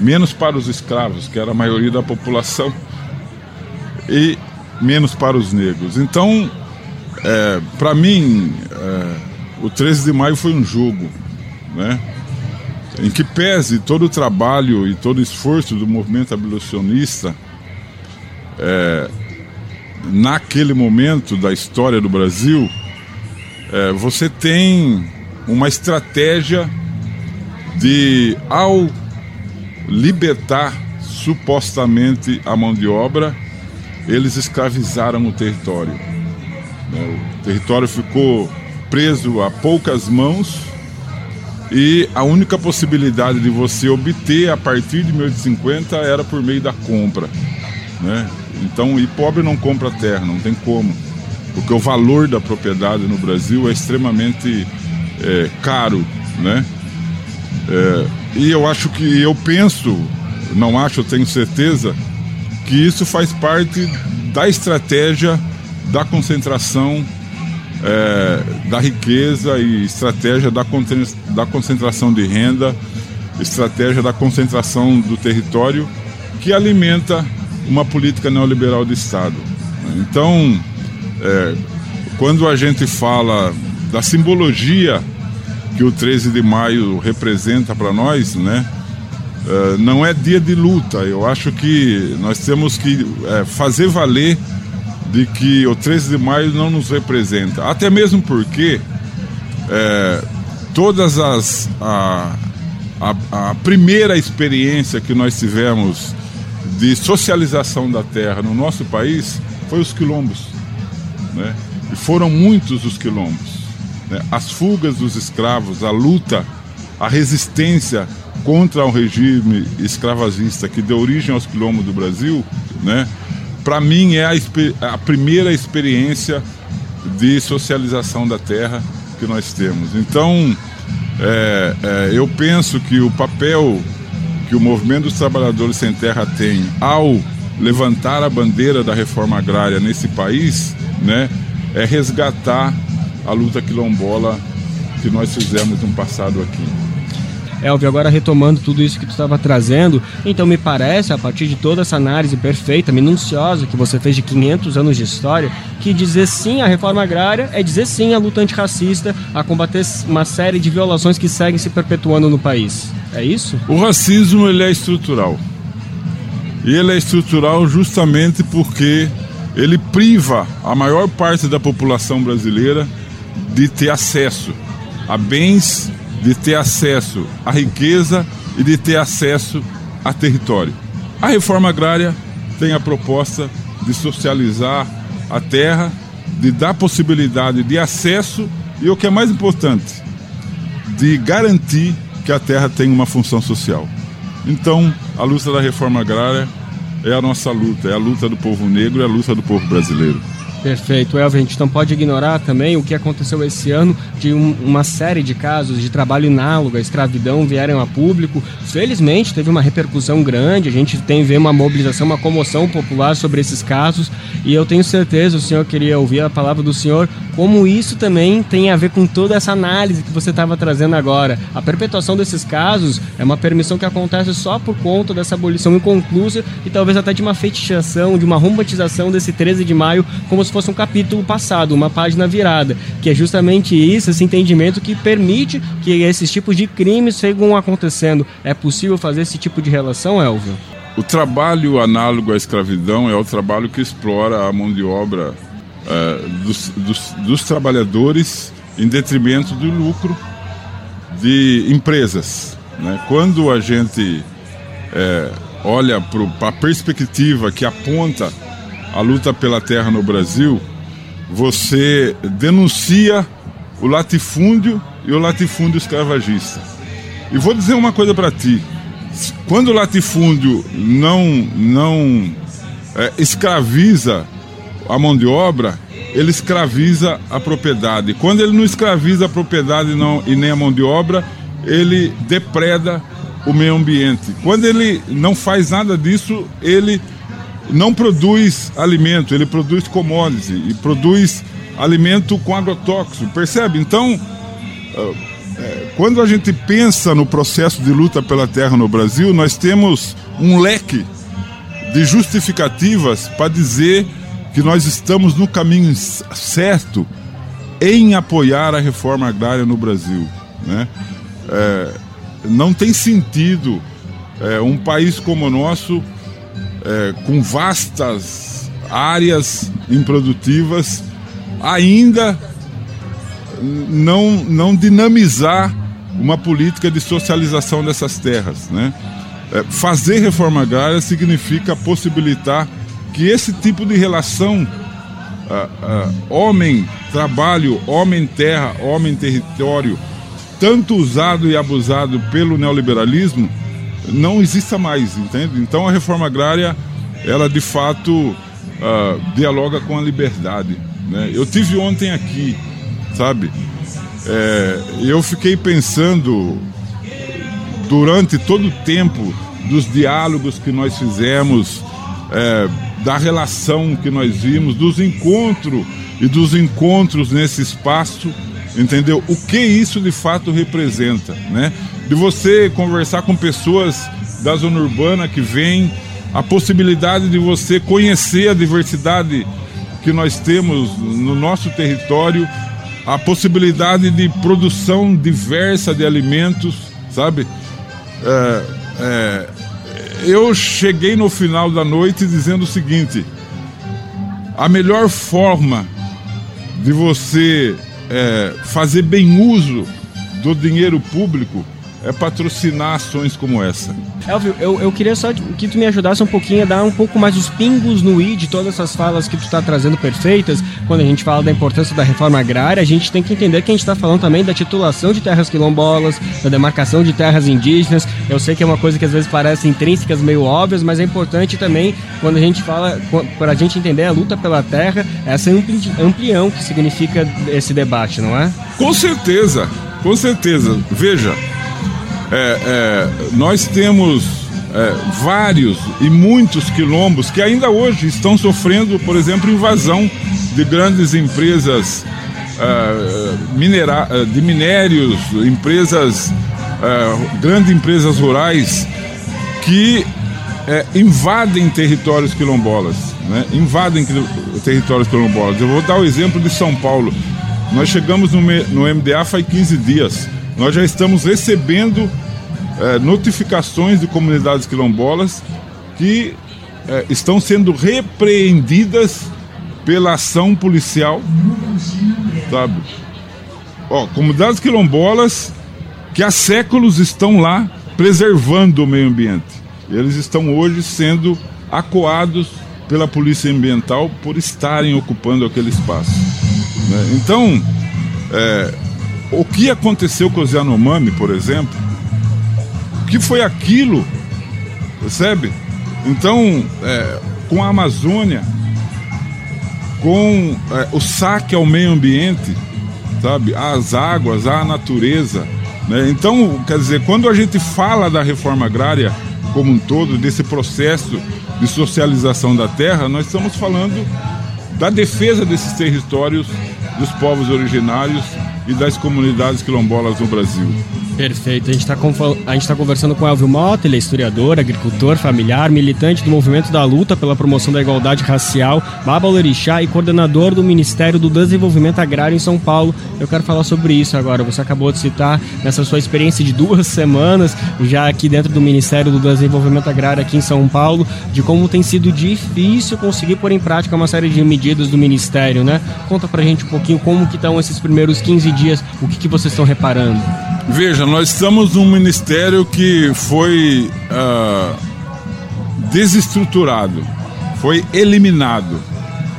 menos para os escravos, que era a maioria da população, e menos para os negros. Então, é, para mim, é, o 13 de maio foi um jogo, né? Em que pese todo o trabalho e todo o esforço do movimento abolicionista, é, naquele momento da história do Brasil, é, você tem uma estratégia de, ao libertar supostamente a mão de obra, eles escravizaram o território. Né? O território ficou preso a poucas mãos e a única possibilidade de você obter a partir de 1850 era por meio da compra. Né? Então, e pobre não compra terra, não tem como. Porque o valor da propriedade no Brasil é extremamente é, caro. Né? É, e eu acho que, eu penso, não acho, eu tenho certeza, que isso faz parte da estratégia da concentração é, da riqueza e estratégia da, da concentração de renda, estratégia da concentração do território que alimenta uma política neoliberal de Estado. Então, é, quando a gente fala da simbologia que o 13 de maio representa para nós, né? É, não é dia de luta. Eu acho que nós temos que é, fazer valer de que o 13 de maio não nos representa. Até mesmo porque é, todas as. A, a, a, primeira experiência que nós tivemos de socialização da terra no nosso país foi os quilombos. Né? E foram muitos os quilombos. Né? As fugas dos escravos, a luta, a resistência contra o regime escravagista que deu origem aos quilombos do Brasil, né? Para mim é a, a, primeira experiência de socialização da terra que nós temos. Então, é, é, eu penso que o papel que o movimento dos trabalhadores sem terra tem ao levantar a bandeira da reforma agrária nesse país, né, é resgatar a luta quilombola que nós fizemos no passado aqui. Elvio, agora retomando tudo isso que tu estava trazendo, então me parece, a partir de toda essa análise perfeita, minuciosa que você fez de 500 anos de história, que dizer sim à reforma agrária é dizer sim à luta antirracista, a combater uma série de violações que seguem se perpetuando no país. É isso? O racismo ele é estrutural. E ele é estrutural justamente porque ele priva a maior parte da população brasileira de ter acesso a bens de ter acesso à riqueza e de ter acesso a território. A reforma agrária tem a proposta de socializar a terra, de dar possibilidade de acesso e o que é mais importante, de garantir que a terra tem uma função social. Então, a luta da reforma agrária é a nossa luta, é a luta do povo negro, é a luta do povo brasileiro. Perfeito, Elvio. A gente não pode ignorar também o que aconteceu esse ano de um, uma série de casos de trabalho inálogo à escravidão vieram a público. Felizmente teve uma repercussão grande, a gente tem ver uma mobilização, uma comoção popular sobre esses casos e eu tenho certeza, o senhor queria ouvir a palavra do senhor, como isso também tem a ver com toda essa análise que você estava trazendo agora. A perpetuação desses casos é uma permissão que acontece só por conta dessa abolição inconclusa e talvez até de uma fetichização, de uma romantização desse 13 de maio como se fosse um capítulo passado, uma página virada, que é justamente isso, esse entendimento que permite que esses tipos de crimes sigam acontecendo. É possível fazer esse tipo de relação, Elvio? O trabalho análogo à escravidão é o trabalho que explora a mão de obra uh, dos, dos, dos trabalhadores em detrimento do lucro de empresas. Né? Quando a gente é, olha para a perspectiva que aponta a luta pela terra no Brasil, você denuncia o latifúndio e o latifúndio escravagista. E vou dizer uma coisa para ti: quando o latifúndio não, não é, escraviza a mão de obra, ele escraviza a propriedade. Quando ele não escraviza a propriedade não, e nem a mão de obra, ele depreda o meio ambiente. Quando ele não faz nada disso, ele não produz alimento, ele produz commodity e produz alimento com agrotóxico, percebe? Então, ah, é, quando a gente pensa no processo de luta pela terra no Brasil, nós temos um leque de justificativas para dizer que nós estamos no caminho certo em apoiar a reforma agrária no Brasil. Né? É, não tem sentido é, um país como o nosso é, com vastas áreas improdutivas, ainda não, não dinamizar uma política de socialização dessas terras. Né? É, fazer reforma agrária significa possibilitar que esse tipo de relação homem-trabalho, homem-terra, homem-território, tanto usado e abusado pelo neoliberalismo, não exista mais, entende? Então a reforma agrária, ela de fato uh, dialoga com a liberdade. Né? Eu tive ontem aqui, sabe? É, eu fiquei pensando durante todo o tempo dos diálogos que nós fizemos, é, da relação que nós vimos, dos encontros e dos encontros nesse espaço, entendeu? O que isso de fato representa, né? De você conversar com pessoas da zona urbana que vêm, a possibilidade de você conhecer a diversidade que nós temos no nosso território, a possibilidade de produção diversa de alimentos, sabe? É, é, eu cheguei no final da noite dizendo o seguinte: a melhor forma de você é, fazer bem uso do dinheiro público é patrocinar ações como essa. Elvio, eu, eu queria só que tu me ajudasse um pouquinho a dar um pouco mais os pingos no i de todas essas falas que tu está trazendo perfeitas. Quando a gente fala da importância da reforma agrária, a gente tem que entender que a gente está falando também da titulação de terras quilombolas, da demarcação de terras indígenas. Eu sei que é uma coisa que às vezes parece intrínsecas, meio óbvias, mas é importante também quando a gente fala, para a gente entender a luta pela terra, essa amplião que significa esse debate, não é? Com certeza, com certeza. Veja, é, é, nós temos é, vários e muitos quilombos que ainda hoje estão sofrendo, por exemplo, invasão de grandes empresas é, minera, é, de minérios, empresas, é, grandes empresas rurais que invadem territórios quilombolas, né? invadem territórios quilombolas. Eu vou dar o exemplo de São Paulo. Nós chegamos no, no MDA faz 15 dias nós já estamos recebendo é, notificações de comunidades quilombolas que é, estão sendo repreendidas pela ação policial, sabe? Ó, comunidades quilombolas que há séculos estão lá preservando o meio ambiente. Eles estão hoje sendo acoados pela polícia ambiental por estarem ocupando aquele espaço. Né? Então, é, o que aconteceu com os Yanomami, por exemplo, o que foi aquilo, percebe? Então, é, com a Amazônia, com é, o saque ao meio ambiente, sabe? Às águas, à natureza. Né? Então, quer dizer, quando a gente fala da reforma agrária como um todo, desse processo de socialização da terra, nós estamos falando da defesa desses territórios dos povos originários e das comunidades quilombolas no Brasil. Perfeito. A gente está tá conversando com Elvio Mota, ele é historiador, agricultor, familiar, militante do movimento da luta pela promoção da igualdade racial, Babalorixá e coordenador do Ministério do Desenvolvimento Agrário em São Paulo. Eu quero falar sobre isso agora. Você acabou de citar nessa sua experiência de duas semanas, já aqui dentro do Ministério do Desenvolvimento Agrário aqui em São Paulo, de como tem sido difícil conseguir pôr em prática uma série de medidas do Ministério, né? Conta pra gente um pouquinho como que estão esses primeiros 15 dias, o que, que vocês estão reparando. Veja, nós estamos num ministério que foi uh, desestruturado, foi eliminado.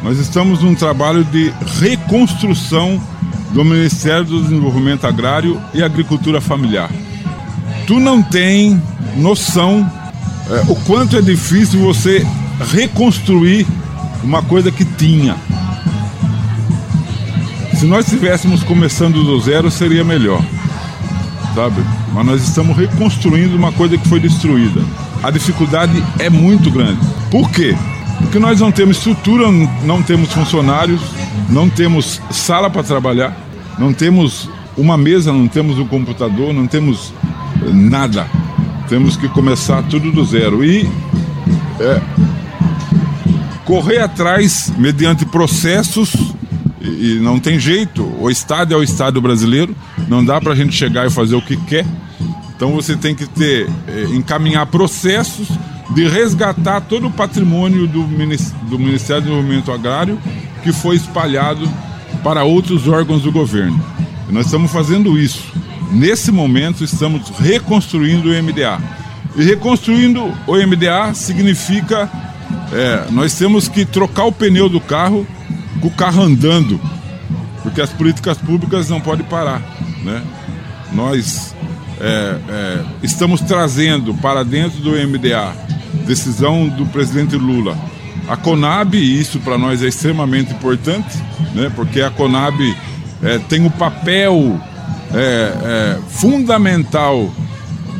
Nós estamos num trabalho de reconstrução do Ministério do Desenvolvimento Agrário e Agricultura Familiar. Tu não tem noção uh, o quanto é difícil você reconstruir uma coisa que tinha. Se nós estivéssemos começando do zero, seria melhor sabe? Mas nós estamos reconstruindo uma coisa que foi destruída. A dificuldade é muito grande. Por quê? Porque nós não temos estrutura, não temos funcionários, não temos sala para trabalhar, não temos uma mesa, não temos um computador, não temos nada. Temos que começar tudo do zero. E é, correr atrás mediante processos e, não tem jeito. O Estado é o Estado brasileiro, não dá para a gente chegar e fazer o que quer. Então você tem que ter, é, encaminhar processos de resgatar todo o patrimônio do, Ministério do Desenvolvimento Agrário que foi espalhado para outros órgãos do governo. E nós estamos fazendo isso. Nesse momento, estamos reconstruindo o MDA. E reconstruindo o MDA significa é, nós temos que trocar o pneu do carro com o carro andando, porque as políticas públicas não podem parar. Né? Nós é, é, estamos trazendo para dentro do MDA, decisão do presidente Lula, a Conab, isso para nós é extremamente importante, né? porque a Conab é, tem o um papel é, é, fundamental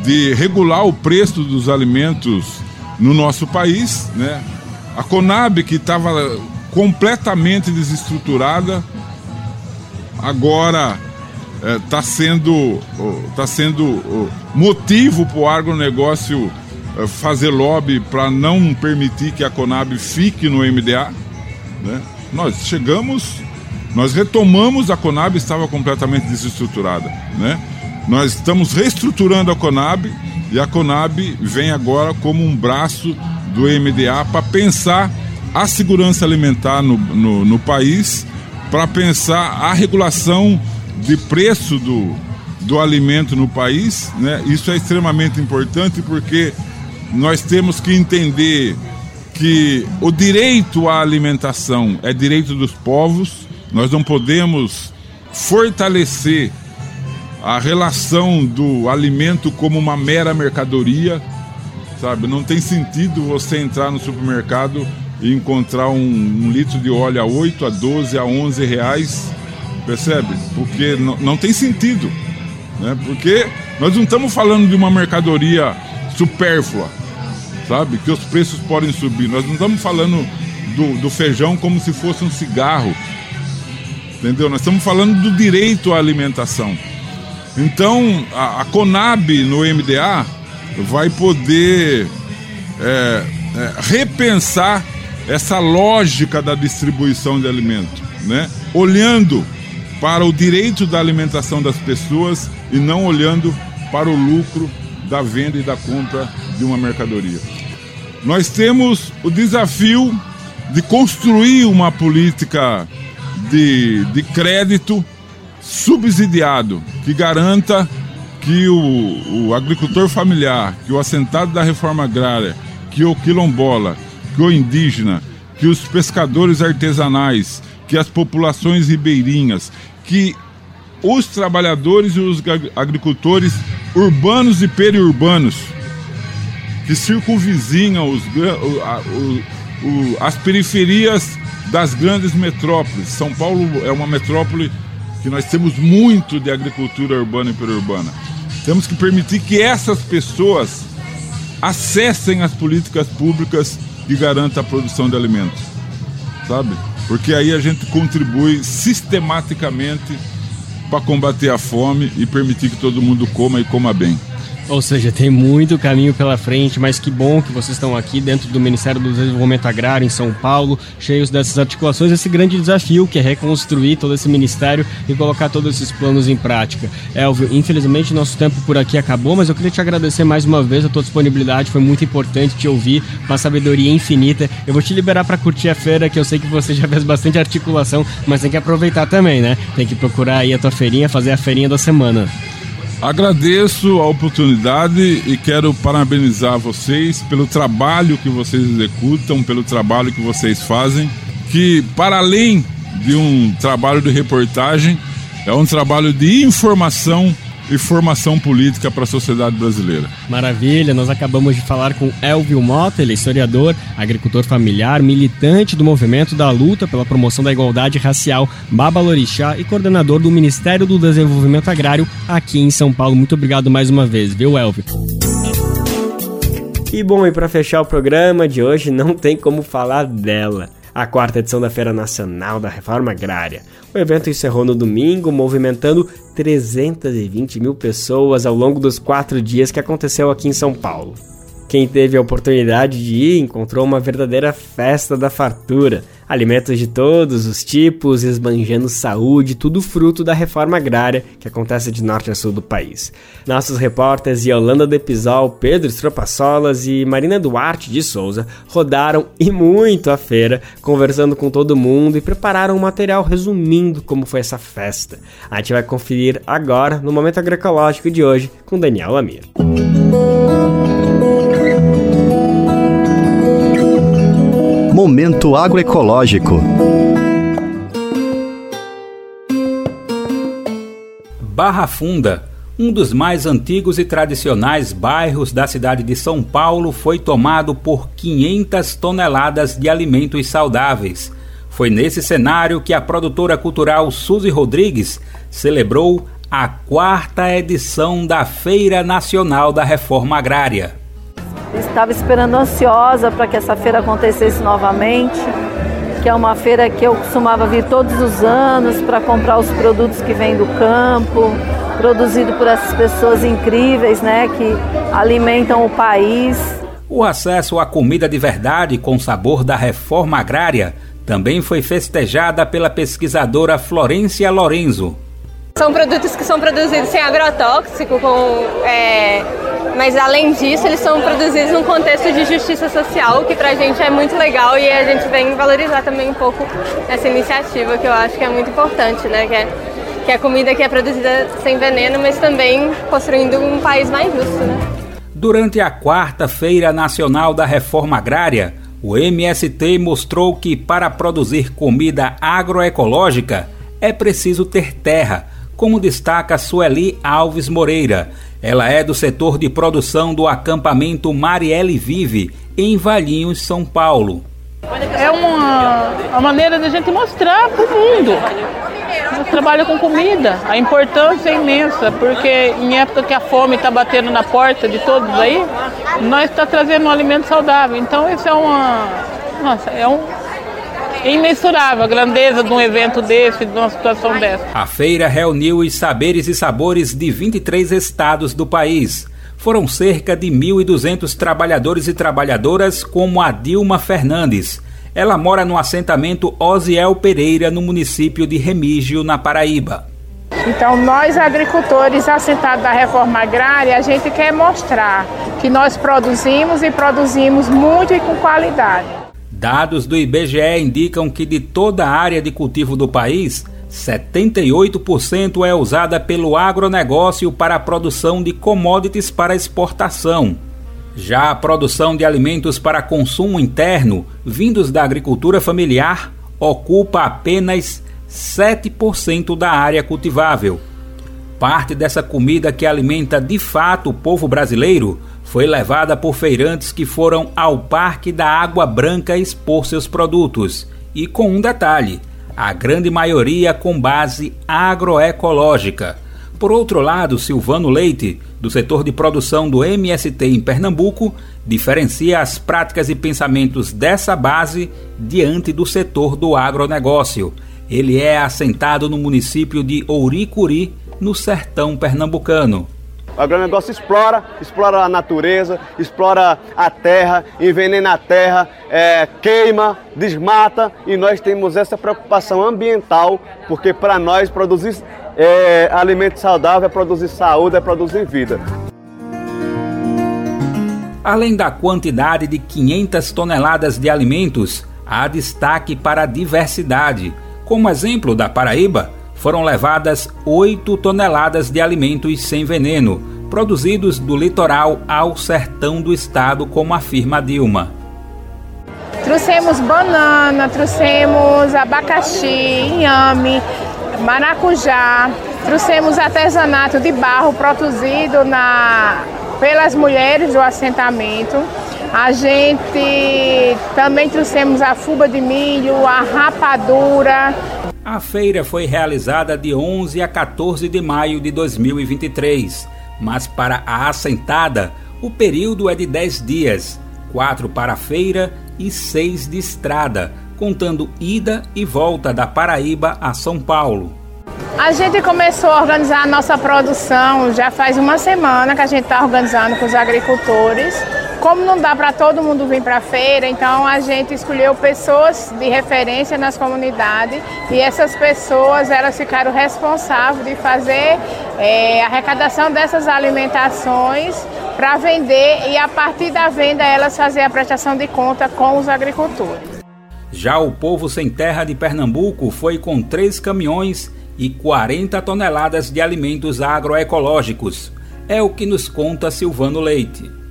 de regular o preço dos alimentos no nosso país. Né? A Conab, que estava completamente desestruturada, agora está é, sendo, tá sendo motivo para o agronegócio é, fazer lobby para não permitir que a Conab fique no MDA. Né? Nós chegamos, nós retomamos a Conab, estava completamente desestruturada. Né? Nós estamos reestruturando a Conab e a Conab vem agora como um braço do MDA para pensar a segurança alimentar no, no, no país, para pensar a regulação de preço do, do alimento no país. Né? Isso é extremamente importante porque nós temos que entender que o direito à alimentação é direito dos povos, nós não podemos fortalecer a relação do alimento como uma mera mercadoria, sabe? Não tem sentido você entrar no supermercado e encontrar um, um, litro de óleo a 8, a 12, a 11 reais, percebe? Porque não tem sentido, né? Porque nós não estamos falando de uma mercadoria supérflua, sabe? Que os preços podem subir. Nós não estamos falando do, do feijão como se fosse um cigarro, entendeu? Nós estamos falando do direito à alimentação. Então, a, a Conab no MDA vai poder é, é, repensar essa lógica da distribuição de alimento, né? Olhando para o direito da alimentação das pessoas e não olhando para o lucro da venda e da compra de uma mercadoria. Nós temos o desafio de construir uma política de, de crédito subsidiado que garanta que o, o agricultor familiar, que o assentado da reforma agrária, que o quilombola, que o indígena, que os pescadores artesanais, que as populações ribeirinhas, que os trabalhadores e os agricultores urbanos e periurbanos que circunvizinham os, o, o, as periferias das grandes metrópoles. São Paulo é uma metrópole que nós temos muito de agricultura urbana e periurbana. Temos que permitir que essas pessoas acessem as políticas públicas que garantam a produção de alimentos, sabe? Porque aí a gente contribui sistematicamente para combater a fome e permitir que todo mundo coma e coma bem. Ou seja, tem muito caminho pela frente, mas que bom que vocês estão aqui dentro do Ministério do Desenvolvimento Agrário em São Paulo, cheios dessas articulações, esse grande desafio que é reconstruir todo esse ministério e colocar todos esses planos em prática. Elvio, infelizmente nosso tempo por aqui acabou, mas eu queria te agradecer mais uma vez a tua disponibilidade, foi muito importante te ouvir, uma sabedoria infinita. Eu vou te liberar para curtir a feira, que eu sei que você já fez bastante articulação, mas tem que aproveitar também, né? Tem que procurar aí a tua feirinha, fazer a feirinha da semana. Agradeço a oportunidade e quero parabenizar vocês pelo trabalho que vocês executam, pelo trabalho que vocês fazem, que para além de um trabalho de reportagem, é um trabalho de informação e formação política para a sociedade brasileira. Maravilha, nós acabamos de falar com Elvio Mota, ele é historiador, agricultor familiar, militante do movimento da luta pela promoção da igualdade racial Babalorixá e coordenador do Ministério do Desenvolvimento Agrário aqui em São Paulo. Muito obrigado mais uma vez, viu, Elvio? E bom, e para fechar o programa de hoje, não tem como falar dela a quarta edição da Feira Nacional da Reforma Agrária. O evento encerrou no domingo, movimentando 320 mil pessoas ao longo dos quatro dias que aconteceu aqui em São Paulo. Quem teve a oportunidade de ir encontrou uma verdadeira festa da fartura. Alimentos de todos os tipos, esbanjando saúde, tudo fruto da reforma agrária que acontece de norte a sul do país. Nossos repórteres Yolanda Depisol, Pedro Estropassolas e Marina Duarte de Souza rodaram e muito a feira, conversando com todo mundo e prepararam um material resumindo como foi essa festa. A gente vai conferir agora no Momento Agroecológico de hoje com Daniel Lamir. Momento agroecológico. Barra Funda, um dos mais antigos e tradicionais bairros da cidade de São Paulo, foi tomado por 500 toneladas de alimentos saudáveis. Foi nesse cenário que a produtora cultural Suzy Rodrigues celebrou a quarta edição da Feira Nacional da Reforma Agrária. Estava esperando ansiosa para que essa feira acontecesse novamente, que é uma feira que eu costumava vir todos os anos para comprar os produtos que vêm do campo, produzido por essas pessoas incríveis, né, que alimentam o país. O acesso à comida de verdade com sabor da reforma agrária também foi festejada pela pesquisadora Florência Lorenzo. São produtos que são produzidos sem agrotóxico, com é, mas além disso, eles são produzidos num contexto de justiça social, que pra gente é muito legal e a gente vem valorizar também um pouco essa iniciativa, que eu acho que é muito importante, né? Que é, que é a comida que é produzida sem veneno, mas também construindo um país mais justo, né? Durante a quarta Feira Nacional da Reforma Agrária, o MST mostrou que para produzir comida agroecológica é preciso ter terra, como destaca Sueli Alves Moreira, ela é do setor de produção do acampamento Marielle Vive, em Valinhos, São Paulo. É uma, uma maneira da gente mostrar para o mundo. Gente trabalha com comida, a importância é imensa, porque em época que a fome está batendo na porta de todos aí, nós está trazendo um alimento saudável. Então isso é uma. Nossa, é um, imensurável a grandeza de um evento desse, de uma situação dessa. A feira reuniu os saberes e sabores de 23 estados do país. Foram cerca de 1.200 trabalhadores e trabalhadoras, como a Dilma Fernandes. Ela mora no assentamento Osiel Pereira, no município de Remígio, na Paraíba. Então, nós agricultores assentados da reforma agrária, a gente quer mostrar que nós produzimos e produzimos muito e com qualidade. Dados do IBGE indicam que de toda a área de cultivo do país, 78% é usada pelo agronegócio para a produção de commodities para exportação. Já a produção de alimentos para consumo interno, vindos da agricultura familiar, ocupa apenas 7% da área cultivável. Parte dessa comida que alimenta de fato o povo brasileiro foi levada por feirantes que foram ao Parque da Água Branca expor seus produtos. E com um detalhe: a grande maioria com base agroecológica. Por outro lado, Silvano Leite, do setor de produção do MST em Pernambuco, diferencia as práticas e pensamentos dessa base diante do setor do agronegócio. Ele é assentado no município de Ouricuri, no sertão pernambucano. O agronegócio explora, explora a natureza, explora a terra, envenena a terra, é, queima, desmata e nós temos essa preocupação ambiental, porque para nós produzir é, alimento saudável é produzir saúde, é produzir vida. Além da quantidade de 500 toneladas de alimentos, há destaque para a diversidade. Como exemplo da Paraíba, foram levadas 8 toneladas de alimentos sem veneno, produzidos do litoral ao sertão do estado, como afirma Dilma. Trouxemos banana, trouxemos abacaxi, inhame, maracujá, trouxemos artesanato de barro produzido na, pelas mulheres do assentamento. A gente também trouxemos a fuba de milho, a rapadura, a feira foi realizada de 11 a 14 de maio de 2023, mas para a assentada, o período é de 10 dias, 4 para a feira e 6 de estrada, contando ida e volta da Paraíba a São Paulo. A gente começou a organizar a nossa produção já faz uma semana que a gente está organizando com os agricultores como não dá para todo mundo vir para a feira, então a gente escolheu pessoas de referência nas comunidades e essas pessoas elas ficaram responsáveis de fazer é, a arrecadação dessas alimentações para vender e a partir da venda elas fazer a prestação de conta com os agricultores. Já o povo sem terra de Pernambuco foi com três caminhões e 40 toneladas de alimentos agroecológicos. É o que nos conta Silvano Leite.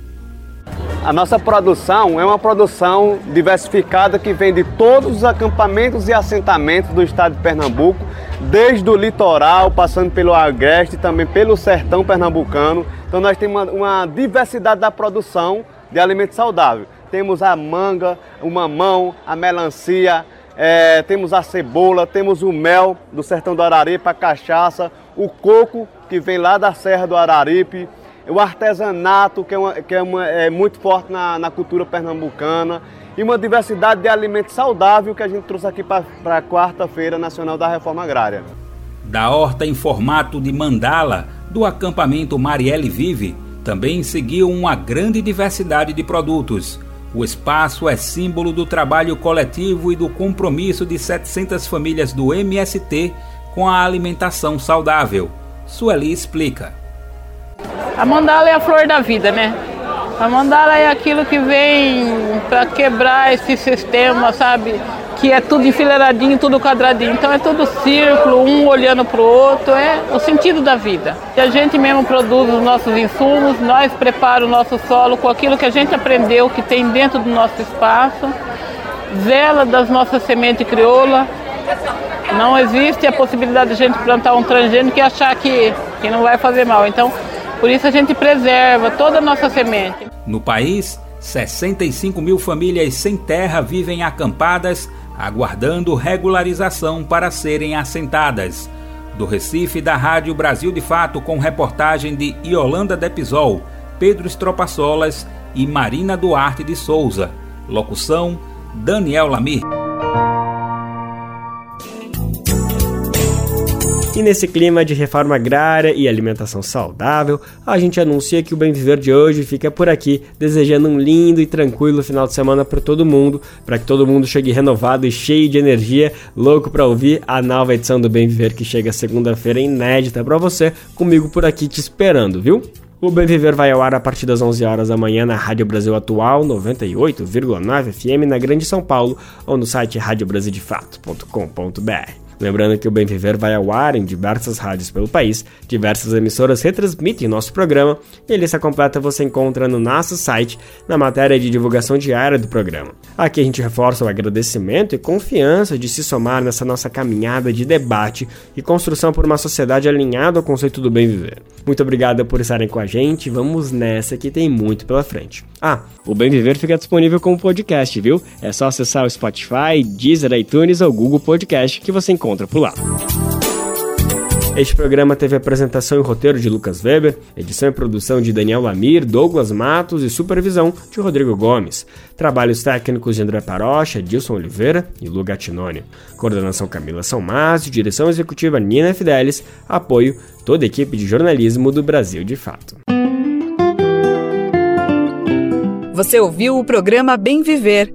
A nossa produção é uma produção diversificada que vem de todos os acampamentos e assentamentos do estado de Pernambuco, desde o litoral, passando pelo agreste também pelo sertão pernambucano. Então nós temos uma, uma diversidade da produção de alimento saudável. Temos a manga, o mamão, a melancia, é, temos a cebola, temos o mel do sertão do Araripe, a cachaça, o coco que vem lá da Serra do Araripe, o artesanato, que é, uma, que é, uma, é muito forte na, na, cultura pernambucana, e uma diversidade de alimentos saudáveis que a gente trouxe aqui para a quarta-feira nacional da reforma agrária. Da horta em formato de mandala do acampamento Marielle Vive, também seguiu uma grande diversidade de produtos. O espaço é símbolo do trabalho coletivo e do compromisso de 700 famílias do MST com a alimentação saudável. Sueli explica. A mandala é a flor da vida, né? A mandala é aquilo que vem para quebrar esse sistema, sabe? Que é tudo enfileiradinho, tudo quadradinho. Então é tudo círculo, um olhando para o outro. É o sentido da vida. E a gente mesmo produz os nossos insumos, nós preparamos o nosso solo com aquilo que a gente aprendeu, que tem dentro do nosso espaço. Zela das nossas sementes crioula. Não existe a possibilidade de a gente plantar um transgênico e achar que, que não vai fazer mal. Então, por isso a gente preserva toda a nossa semente. No país, 65 mil famílias sem terra vivem acampadas, aguardando regularização para serem assentadas. Do Recife, da Rádio Brasil de Fato, com reportagem de Iolanda Depisol, Pedro Estropaçolas e Marina Duarte de Souza. Locução: Daniel Lamir. E nesse clima de reforma agrária e alimentação saudável, a gente anuncia que o Bem Viver de hoje fica por aqui, desejando um lindo e tranquilo final de semana para todo mundo, para que todo mundo chegue renovado e cheio de energia, louco para ouvir a nova edição do Bem Viver que chega segunda-feira inédita para você, comigo por aqui te esperando, viu? O Bem Viver vai ao ar a partir das 11 horas da manhã na Rádio Brasil Atual 98,9 FM na Grande São Paulo ou no site radiobrasildefato.com.br. Lembrando que o Bem Viver vai ao ar em diversas rádios pelo país, diversas emissoras retransmitem nosso programa e a lista completa você encontra no nosso site, na matéria de divulgação diária do programa. Aqui a gente reforça o agradecimento e confiança de se somar nessa nossa caminhada de debate e construção por uma sociedade alinhada ao conceito do bem viver. Muito obrigado por estarem com a gente, vamos nessa que tem muito pela frente. Ah, o Bem Viver fica disponível como podcast, viu? É só acessar o Spotify, Deezer, iTunes ou Google Podcast que você encontra por lá. Este programa teve apresentação e roteiro de Lucas Weber, edição e produção de Daniel Lamir, Douglas Matos e supervisão de Rodrigo Gomes. Trabalhos técnicos de André Parocha, Dilson Oliveira e Lu Gattinone. Coordenação Camila São Márcio, direção executiva Nina Fidelis, apoio toda a equipe de jornalismo do Brasil de Fato. Você ouviu o programa Bem Viver,